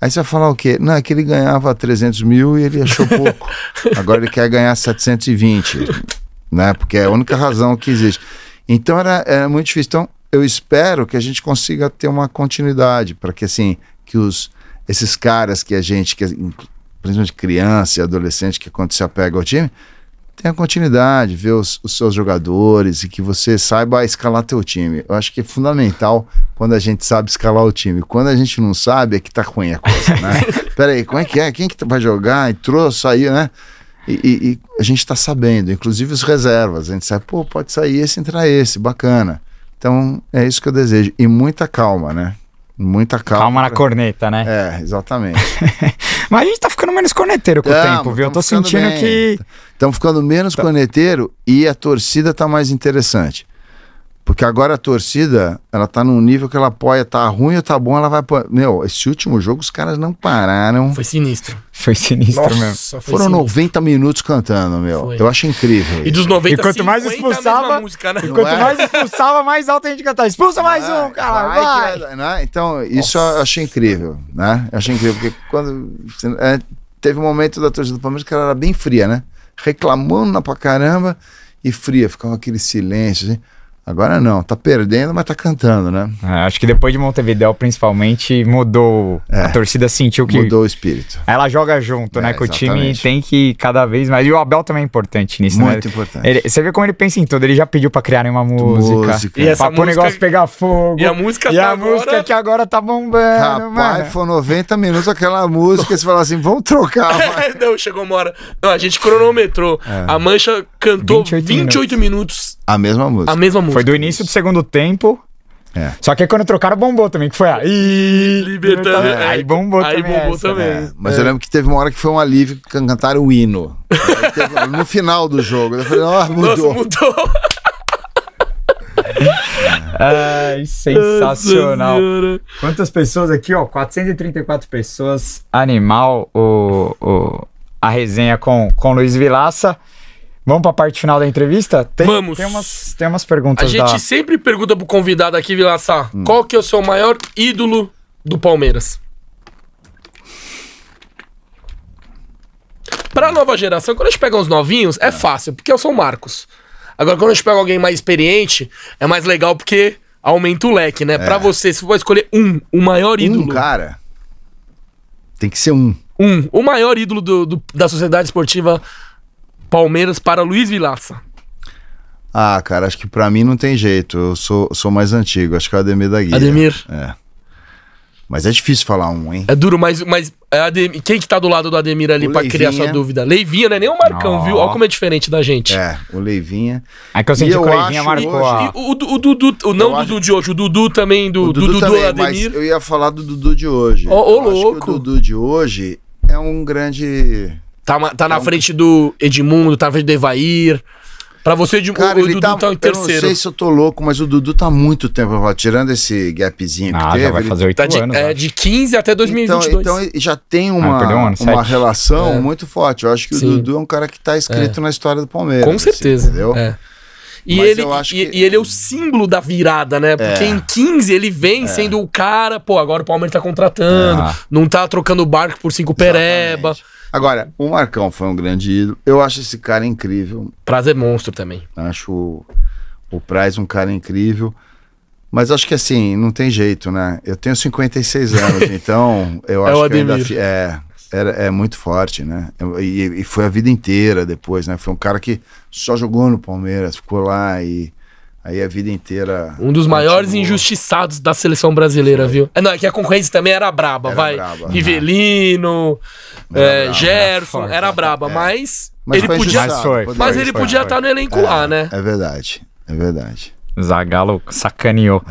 Aí você vai falar o quê? Não, é que ele ganhava 300 mil e ele achou pouco. Agora ele quer ganhar 720, né? Porque é a única razão que existe. Então era, era muito difícil. Então eu espero que a gente consiga ter uma continuidade para que assim que os esses caras que a gente, que, principalmente criança e adolescente que quando se apega ao time, tenha continuidade, ver os, os seus jogadores e que você saiba escalar teu time. Eu acho que é fundamental quando a gente sabe escalar o time. Quando a gente não sabe, é que tá ruim a coisa, né? Peraí, como é que é? Quem que vai jogar? Entrou, saiu, né? E, e- e a gente tá sabendo, inclusive os reservas. A gente sabe, pô, pode sair esse, entrar esse, bacana. Então, é isso que eu desejo. E muita calma, né? Muita calma. Calma na corneta, né? É, exatamente. Mas a gente tá ficando menos corneteiro com o Tamo, tempo, viu? Eu tô sentindo bem. que. Estamos ficando menos corneteiro e a torcida tá mais interessante. Porque agora a torcida, ela tá num nível que ela apoia, tá ruim ou tá bom, ela vai apoiar. Meu, esse último jogo os caras não pararam. Foi sinistro. Foi sinistro mesmo. Nossa, foi Foram sinistro. 90 minutos cantando, meu. Foi. Eu acho incrível. E dos 90, E quanto mais 50, a expulsava- música, né? Não Quanto é? mais expulsava, mais alto a gente cantava. Expulsa mais um, cara, Vai vai! né? Então, isso eu achei incrível, né? Eu achei incrível, porque quando. é, teve um momento da torcida do Palmeiras que ela era bem fria, né? Reclamando pra caramba e fria, ficava aquele silêncio, assim. Agora não, tá perdendo, mas tá cantando, né? É, acho que depois de Montevideo, principalmente, mudou. É. A torcida sentiu que. Mudou o espírito. Ela joga junto, É, né? Que o time tem que cada vez mais. E o Abel também é importante nisso, né? Muito importante. Ele- você vê como ele pensa em tudo. Ele já pediu pra criarem uma música. Música. E essa pra o música- negócio pegar fogo. E a música E tá a agora- música que agora tá bombando, Rapaz, mano. foi 90 minutos aquela música e você fala assim, vamos trocar. não, chegou uma hora. Não, a gente cronometrou. A Mancha cantou 28 28, minutos. A mesma música. a mesma música. Foi do início do segundo tempo. É. Só que aí quando trocaram, bombou também, que foi a. Ih, Libertadores. É. Aí bombou Aí também. bombou essa, também. É, mas eu lembro que teve uma hora que foi um alívio que cantaram o hino. Teve- no final do jogo. Eu falei, ó, Nossa, mudou. mudou. Ai, sensacional. Nossa. Quantas pessoas aqui, ó? 434 pessoas. Animal, o, o- a resenha com, com Luiz Vilaça. Vamos pra parte final da entrevista? Tem, Vamos. Tem umas, tem umas A perguntas gente da... sempre pergunta pro convidado aqui, Vilaçar, Hum. qual que é o seu maior ídolo do Palmeiras? Pra nova geração, quando a gente pega uns novinhos, é fácil, porque eu sou o Marcos. Agora, quando a gente pega alguém mais experiente, é mais legal porque aumenta o leque, né? Pra você, se for escolher um, o maior ídolo. Um cara. Tem que ser um. Um, o maior ídolo do- do- da Sociedade Esportiva Palmeiras para Luiz Vilaça. Ah, cara, acho que pra mim não tem jeito. Eu sou, sou mais antigo. Acho que é o Ademir da Guia. Ademir. É. Mas é difícil falar um, hein? É duro, mas, mas é Ademir- quem que tá do lado do Ademir ali O pra criar sua Leivinha. dúvida? Leivinha, não é nem o Marcão, Ó. viu? Olha como é diferente da gente. É, o Leivinha. É que eu senti E eu que o Leivinha acho marcou hoje-. E o, o, o Dudu, o, não o acho- Dudu de hoje, o Dudu também, do o Dudu, Dudu, também, do mas Ademir. eu ia falar do Dudu de hoje. Ô, acho que louco. o Dudu de hoje é um grande... Tá, tá na frente do Edmundo, tá na frente do Evair. Pra você, Edmundo, Cara, o Dudu tá, tá, em eu não terceiro. sei se eu tô louco, mas o Dudu tá há muito tempo, tirando esse gapzinho que Ah, teve. já vai fazer oito Tá de, anos. é, acho. de 15 até Então, 2022. então ele já tem uma, Ah, um ano, uma relação É. muito forte. Eu acho que Sim. o Dudu é um cara que tá escrito na história do Palmeiras. Com assim, certeza. entendeu? é. E Mas ele, e, que- e ele é o símbolo da virada, né? Porque É. em 15 ele vem sendo o cara, pô, agora o Palmeiras tá contratando, Ah. não tá trocando o barco por cinco pereba. Agora, o Marcão foi um grande ídolo. Eu acho esse cara incrível. Prazer monstro também. Acho o, o Praz um cara incrível. Mas acho que assim, não tem jeito, né? Eu tenho 56 anos, então eu É acho o que ainda é, era, é muito forte, né? E, e foi a vida inteira depois, né? Foi um cara que só jogou no Palmeiras, ficou lá e aí a vida inteira. Um dos maiores continuou. injustiçados da seleção brasileira, viu? É, não, é que a concorrência também era braba, Era vai. braba. Rivelino, Era é, braba, Gerson, era era braba, é. mas, Mas ele foi podia. Mas foi. Mas Foi, ele foi, podia foi. estar no elenco lá, né? É verdade, é verdade. Zagalo sacaneou.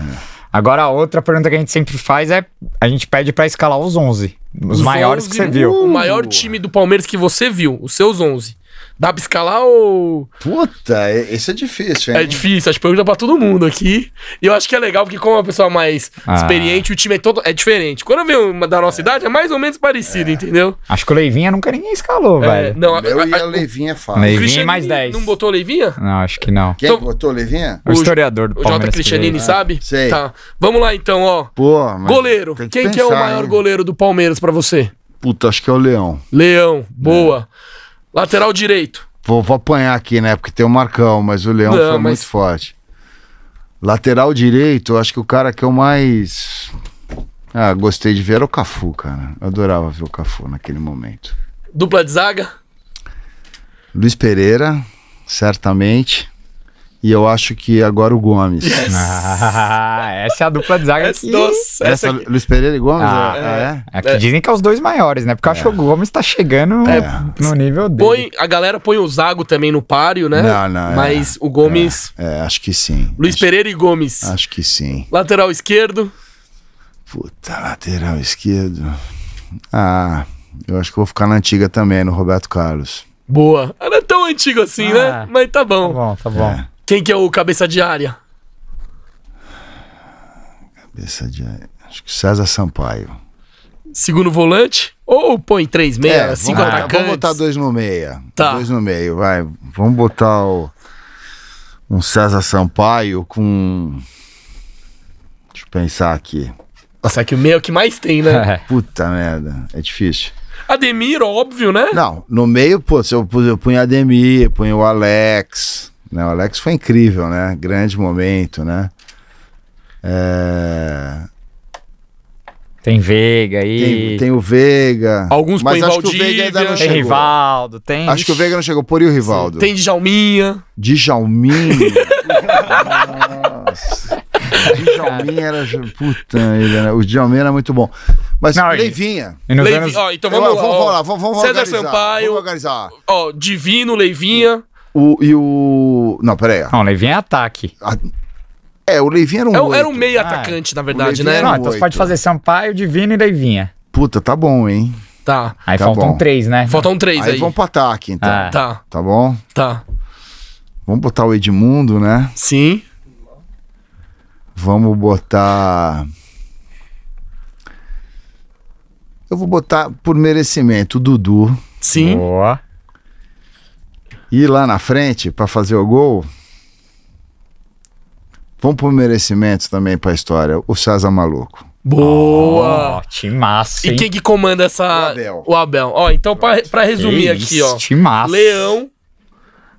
Agora, a outra pergunta que a gente sempre faz é: a gente pede pra escalar os 11. Os, maiores que 11, você viu. O maior time do Palmeiras que você viu, os seus 11. Dá pra escalar ou. Puta, esse é difícil, hein? É difícil, acho que pergunta pra todo mundo aqui. E eu acho que é legal, porque como é uma pessoa mais Ah. experiente, o time é todo. É diferente. Quando vem uma da nossa idade, é mais ou menos parecido, entendeu? Acho que o Leivinha nunca ninguém escalou, É, velho. não, a- Eu a- e a a- Leivinha é o fácil. Leivinha Cristianini mais 10. Não botou Leivinha? Não, acho que não. Quem Então- botou Leivinha? O historiador do O J. Cristianini, sabe? sei. Tá. Vamos lá então, ó. Pô, mas Goleiro. Quem que é o pensar, maior hein? goleiro do Palmeiras pra você? Puta, acho que é o Leão. Leão. Boa. Lateral direito. Vou, vou apanhar aqui, né? Porque tem o Marcão, mas o Leão Não, foi mas- muito forte. Lateral direito, eu acho que o cara que eu mais. Ah, gostei de ver era o Cafu, cara. Eu adorava ver o Cafu naquele momento. Dupla de zaga. Luiz Pereira, certamente. E eu acho que agora o Gomes. Ah, essa é a dupla de zaga Essa, que... nossa, essa Essa, aqui. Luiz Pereira e Gomes? Ah, é, ah, é? É que dizem que é os dois maiores, né? Porque eu acho que o Gomes tá chegando no nível dele. Põe, a galera põe o Zago também no páreo, né? Não, não, é. Mas o Gomes. É, acho que sim. Luiz acho, Pereira e Gomes. Acho que sim. Lateral esquerdo. Puta, lateral esquerdo. Ah, eu acho que vou ficar na antiga também, no Roberto Carlos. Boa. Não é tão antigo assim, Ah. né? Mas tá Tá bom. bom, tá bom. Quem que é o cabeça de área? Cabeça de... Acho que César Sampaio. Segundo volante? Ou põe três meia, cinco É, vamos, botar, atacantes? vamos botar dois no meia. Tá. Dois no meio, vai. Vamos botar o, um César Sampaio com... Deixa eu pensar aqui. Nossa, é que o meio é o que mais tem, né? Puta merda, é difícil. Ademir, óbvio, né? Não, no meio, pô, se eu, eu punho Ademir, punho o Alex, Né? O Alex foi incrível, né? Grande momento, né? É, Tem Veiga aí. Tem, tem o Veiga. Alguns mas põem acho que o Veiga ainda não Valdívia. Tem chegou. Rivaldo, tem. Acho que o Veiga não chegou. Por e o Rivaldo? Tem Djalminha. Djalminha. Nossa. Djalminha era. Puta, ele era... o Djalminha era muito bom. Mas Não, Leivinha. E Levi- anos- Ó, então Eu- vamos lá. vamos, ó. vamos lá, vamos, vamos César organizar. Sampaio. Vamos organizar. Ó, Divino, Leivinha. O, e o. Não, peraí. Não, Levinho é ataque. A- É, o Leivinha era um. É era um meio Ah, atacante, na verdade, né? era Não, um então você pode fazer Sampaio, Divino e Leivinha. Puta, tá bom, hein? Tá. Aí Tá faltam bom. três, né? Faltam três Aí, aí. vamos pro ataque, então. Ah. Tá, Tá bom? tá. Vamos botar o Edmundo, né? Sim. Vamos botar. Eu vou botar por merecimento o Dudu. Sim. Boa. E lá na frente, pra fazer o gol. Vamos por merecimento também pra história. O César Maluco. Boa. Ó, timaço, E hein? quem que comanda essa. O Abel. O Abel. Ó, então, pra, pra resumir Que aqui, isso, ó. Timaço. Leão.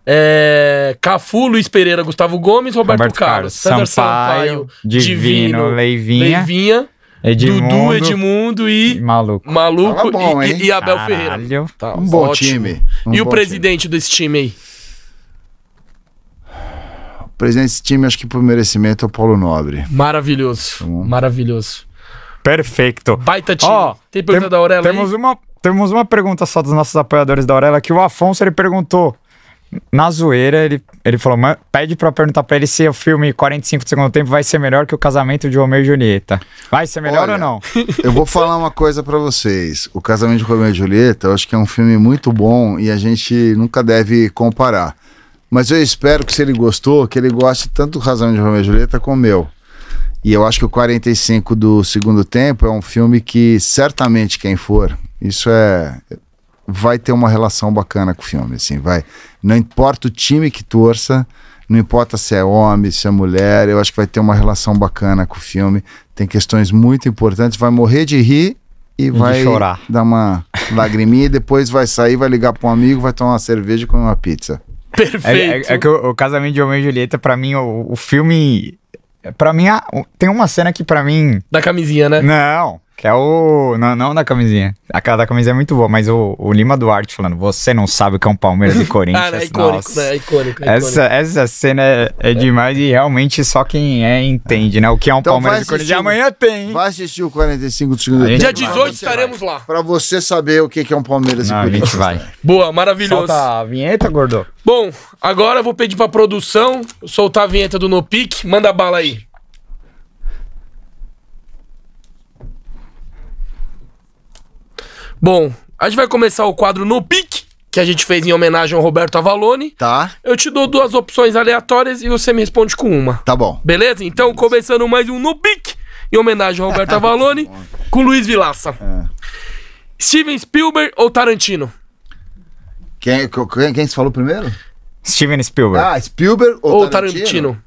É, Cafu, Luiz Pereira, Gustavo Gomes, Roberto, Roberto Carlos, Carlos, César Sampaio, Sampaio, Divino, Leivinha, Leivinha, Edmundo, Dudu, Edmundo e Maluco. Maluco bom, e- e, Abel Caralho. Ferreira. Tá, Um bom ótimo. time. Um e o bom presidente desse time aí? O presidente desse time, acho que por merecimento, é o Paulo Nobre. Maravilhoso. bom. Maravilhoso. Perfeito. Baita time. Ó, Tem pergunta tem- da Aurela temos aí? uma Temos uma pergunta só dos nossos apoiadores da Aurela, que o Afonso, ele perguntou, na zoeira, ele, ele falou, "Ma- pede pra perguntar pra ele se o filme 45 do segundo tempo vai ser melhor que o casamento de Romeu e Julieta. Vai ser melhor Olha, ou não? Eu vou falar uma coisa pra vocês. O Casamento de Romeu e Julieta, eu acho que é um filme muito bom e a gente nunca deve comparar. Mas eu espero que se ele gostou, que ele goste tanto do Casamento de Romeu e Julieta como o meu. E eu acho que o 45 do segundo tempo é um filme que certamente quem for, isso é vai ter uma relação bacana com o filme, assim, vai. Não importa o time que torça, não importa se é homem, se é mulher, eu acho que vai ter uma relação bacana com o filme. Tem questões muito importantes, vai morrer de rir e de vai chorar. dar uma lagriminha e depois vai sair, vai ligar para um amigo, vai tomar uma cerveja e comer uma pizza. É, é- Perfeito. é que o, o casamento de Romeu e Julieta, pra mim, o, o filme... Pra mim, tem uma cena que pra mim... Da camisinha, né? Não, que é o... Não, não da camisinha. Aquela da camisinha é muito boa, mas o, o Lima Duarte falando, você não sabe o que é um Palmeiras e Corinthians. Ah, é icônico, Nossa. né? É icônico. é Essa, essa cena é, é demais e realmente só quem é entende, né? O que é um Então Palmeiras e Corinthians. E amanhã tem, hein? Vai assistir o 45 do segundo A tempo. Dia vai, 18 você estaremos lá. Para você saber o que é um Palmeiras Não, e a Corinthians. gente vai. Boa, maravilhoso. Solta a vinheta, gordo. Bom, agora eu vou pedir pra produção soltar a vinheta do No Pique. Manda bala aí. Bom, a gente vai começar o quadro No Pique, que a gente fez em homenagem ao Roberto Avalone. Tá? Eu te dou duas opções aleatórias e você me responde com uma. Tá bom. Beleza? Então, começando mais um No Pique, em homenagem ao Roberto Avalone, com Luiz Vilaça. Steven Spielberg ou Tarantino? Quem, quem, quem se falou primeiro? Steven Spielberg. Ah, Spielberg ou, Ou Tarantino? Tarantino?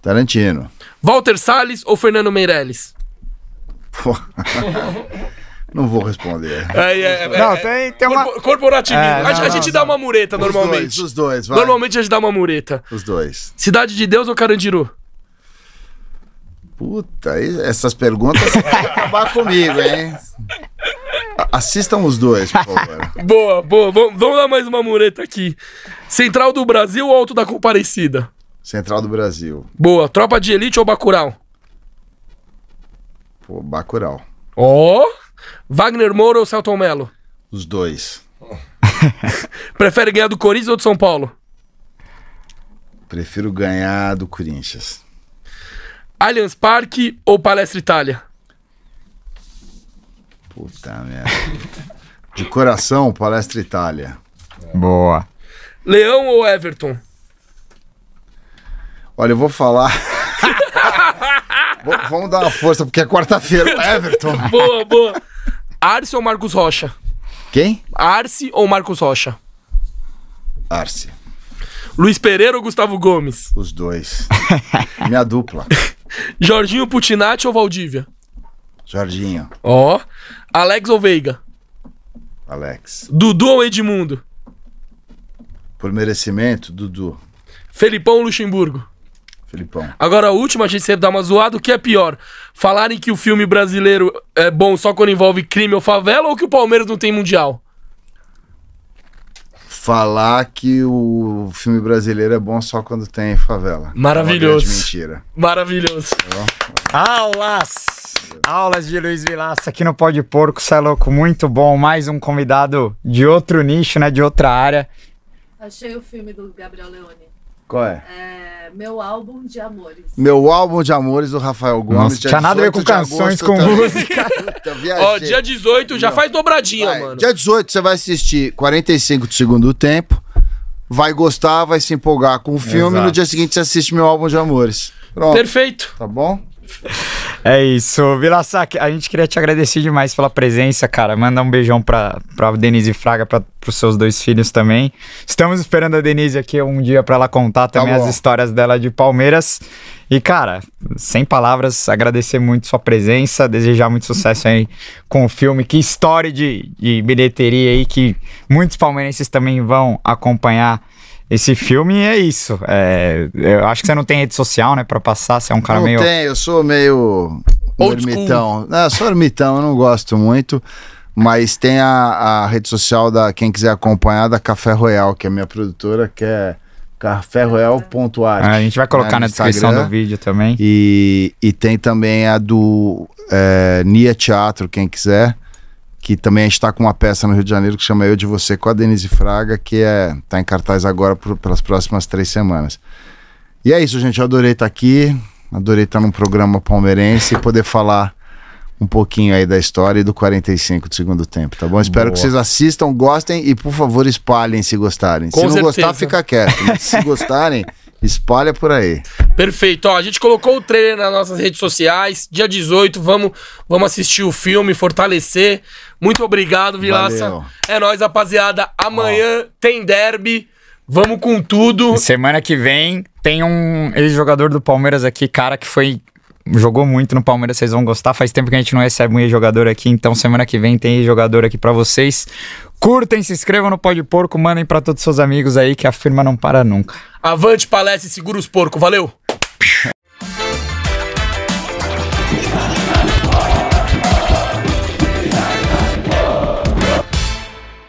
Tarantino. Walter Salles ou Fernando Meirelles? Pô. Não vou responder. É, é, é, Não, é, tem, tem uma... corpo- Corporativismo. É, a, não, a gente não, dá uma mureta Os normalmente. dois, os dois, vai. Normalmente a gente dá uma mureta. Os dois. Cidade de Deus ou Carandiru? Puta, essas perguntas vão acabar comigo, hein? A- Assistam os dois, por favor. Boa, boa. Vamos, vamos dar mais uma mureta aqui. Central do Brasil ou Alto da Comparecida? Central do Brasil. Boa. Tropa de Elite ou Bacurau? Pô, Bacurau. Ó. Wagner Moura ou Celton Mello? Os dois. Prefere ganhar do Corinthians ou de São Paulo? Prefiro ganhar do Corinthians. Allianz Parque ou Palestra Itália? Puta merda. De coração, Palestra Itália. Boa. Leão ou Everton? Olha, eu vou falar. Vamos dar uma força, porque é quarta-feira. Everton. Boa, boa. Arce ou Marcos Rocha? Quem? Arce ou Marcos Rocha? Arce. Luiz Pereira ou Gustavo Gomes? Os dois. Minha dupla. Jorginho Putinati ou Valdívia? Jorginho. Ó. Alex ou Veiga? Alex. Dudu ou Edmundo? Por merecimento, Dudu. Felipão ou Luxemburgo? Felipão. Agora, a última, a gente sempre dá uma zoada. O que é pior? Falarem que o filme brasileiro é bom só quando envolve crime ou favela ou que o Palmeiras não tem mundial? Falar que o filme brasileiro é bom só quando tem favela. Maravilhoso. É uma grande mentira. Maravilhoso. Aulas! Aulas de Luiz Vilaça aqui no Pode Porco, cê é louco, muito bom. Mais um convidado de outro nicho, né? De outra área. Achei o filme do Gabriel Leone. Qual é? É, meu álbum de amores. Meu álbum de amores do Rafael Gomes. Nossa, tinha nada a ver 18 com canções, agosto com música. Ó, dia 18 já Não. faz dobradinha, Vai, mano. Dia 18 você vai assistir 45 do segundo tempo, vai gostar, vai se empolgar com o filme Exato. no dia seguinte você assiste meu álbum de amores. Pronto, Perfeito. tá bom? É isso, Vilaça, a gente queria te agradecer demais pela presença, cara. Manda um beijão pra, pra Denise Fraga, pra, pros seus dois filhos também. Estamos esperando a Denise aqui um dia pra ela contar também as histórias dela de Palmeiras. E, cara, sem palavras, agradecer muito sua presença, desejar muito sucesso aí com o filme. Que história de, de bilheteria aí que muitos palmeirenses também vão acompanhar esse filme. É isso. É, eu acho que você não tem rede social, né, pra passar. Você é um cara não meio. tem, eu sou meio Old ermitão. Não, eu sou ermitão, eu não gosto muito. Mas tem a, a rede social da quem quiser acompanhar da Café Royal, que é a minha produtora, que é caféroyal.art. A gente vai colocar né, na no descrição Instagram. do vídeo também. E, e tem também a do é, Nia Teatro, quem quiser. Que também a gente está com uma peça no Rio de Janeiro que chama Eu de Você com a Denise Fraga, que é, tá em cartaz agora por- pelas próximas três semanas. E é isso, gente. Eu adorei estar aqui. Adorei estar num programa palmeirense e poder falar um pouquinho aí da história e do 45 do segundo tempo, tá bom? Espero Boa. que vocês assistam, gostem e, por favor, espalhem se gostarem. Com se não gostar, certeza. fica quieto. Se gostarem, espalha por aí. Perfeito. Ó, a gente colocou o trailer nas nossas redes sociais. Dia 18, vamos, vamos assistir o filme, fortalecer. Muito obrigado, Vilaça. Valeu. É nóis, rapaziada. Amanhã tem derby. Vamos com tudo. Semana que vem tem um ex-jogador do Palmeiras aqui, cara, que foi. Jogou muito no Palmeiras, vocês vão gostar. Faz tempo que a gente não recebe um ex-jogador aqui, então semana que vem tem ex-jogador aqui pra vocês. Curtem, se inscrevam no Pode Porco, mandem pra todos os seus amigos aí que a firma não para nunca. Avante, palestra e segura os porcos. Valeu!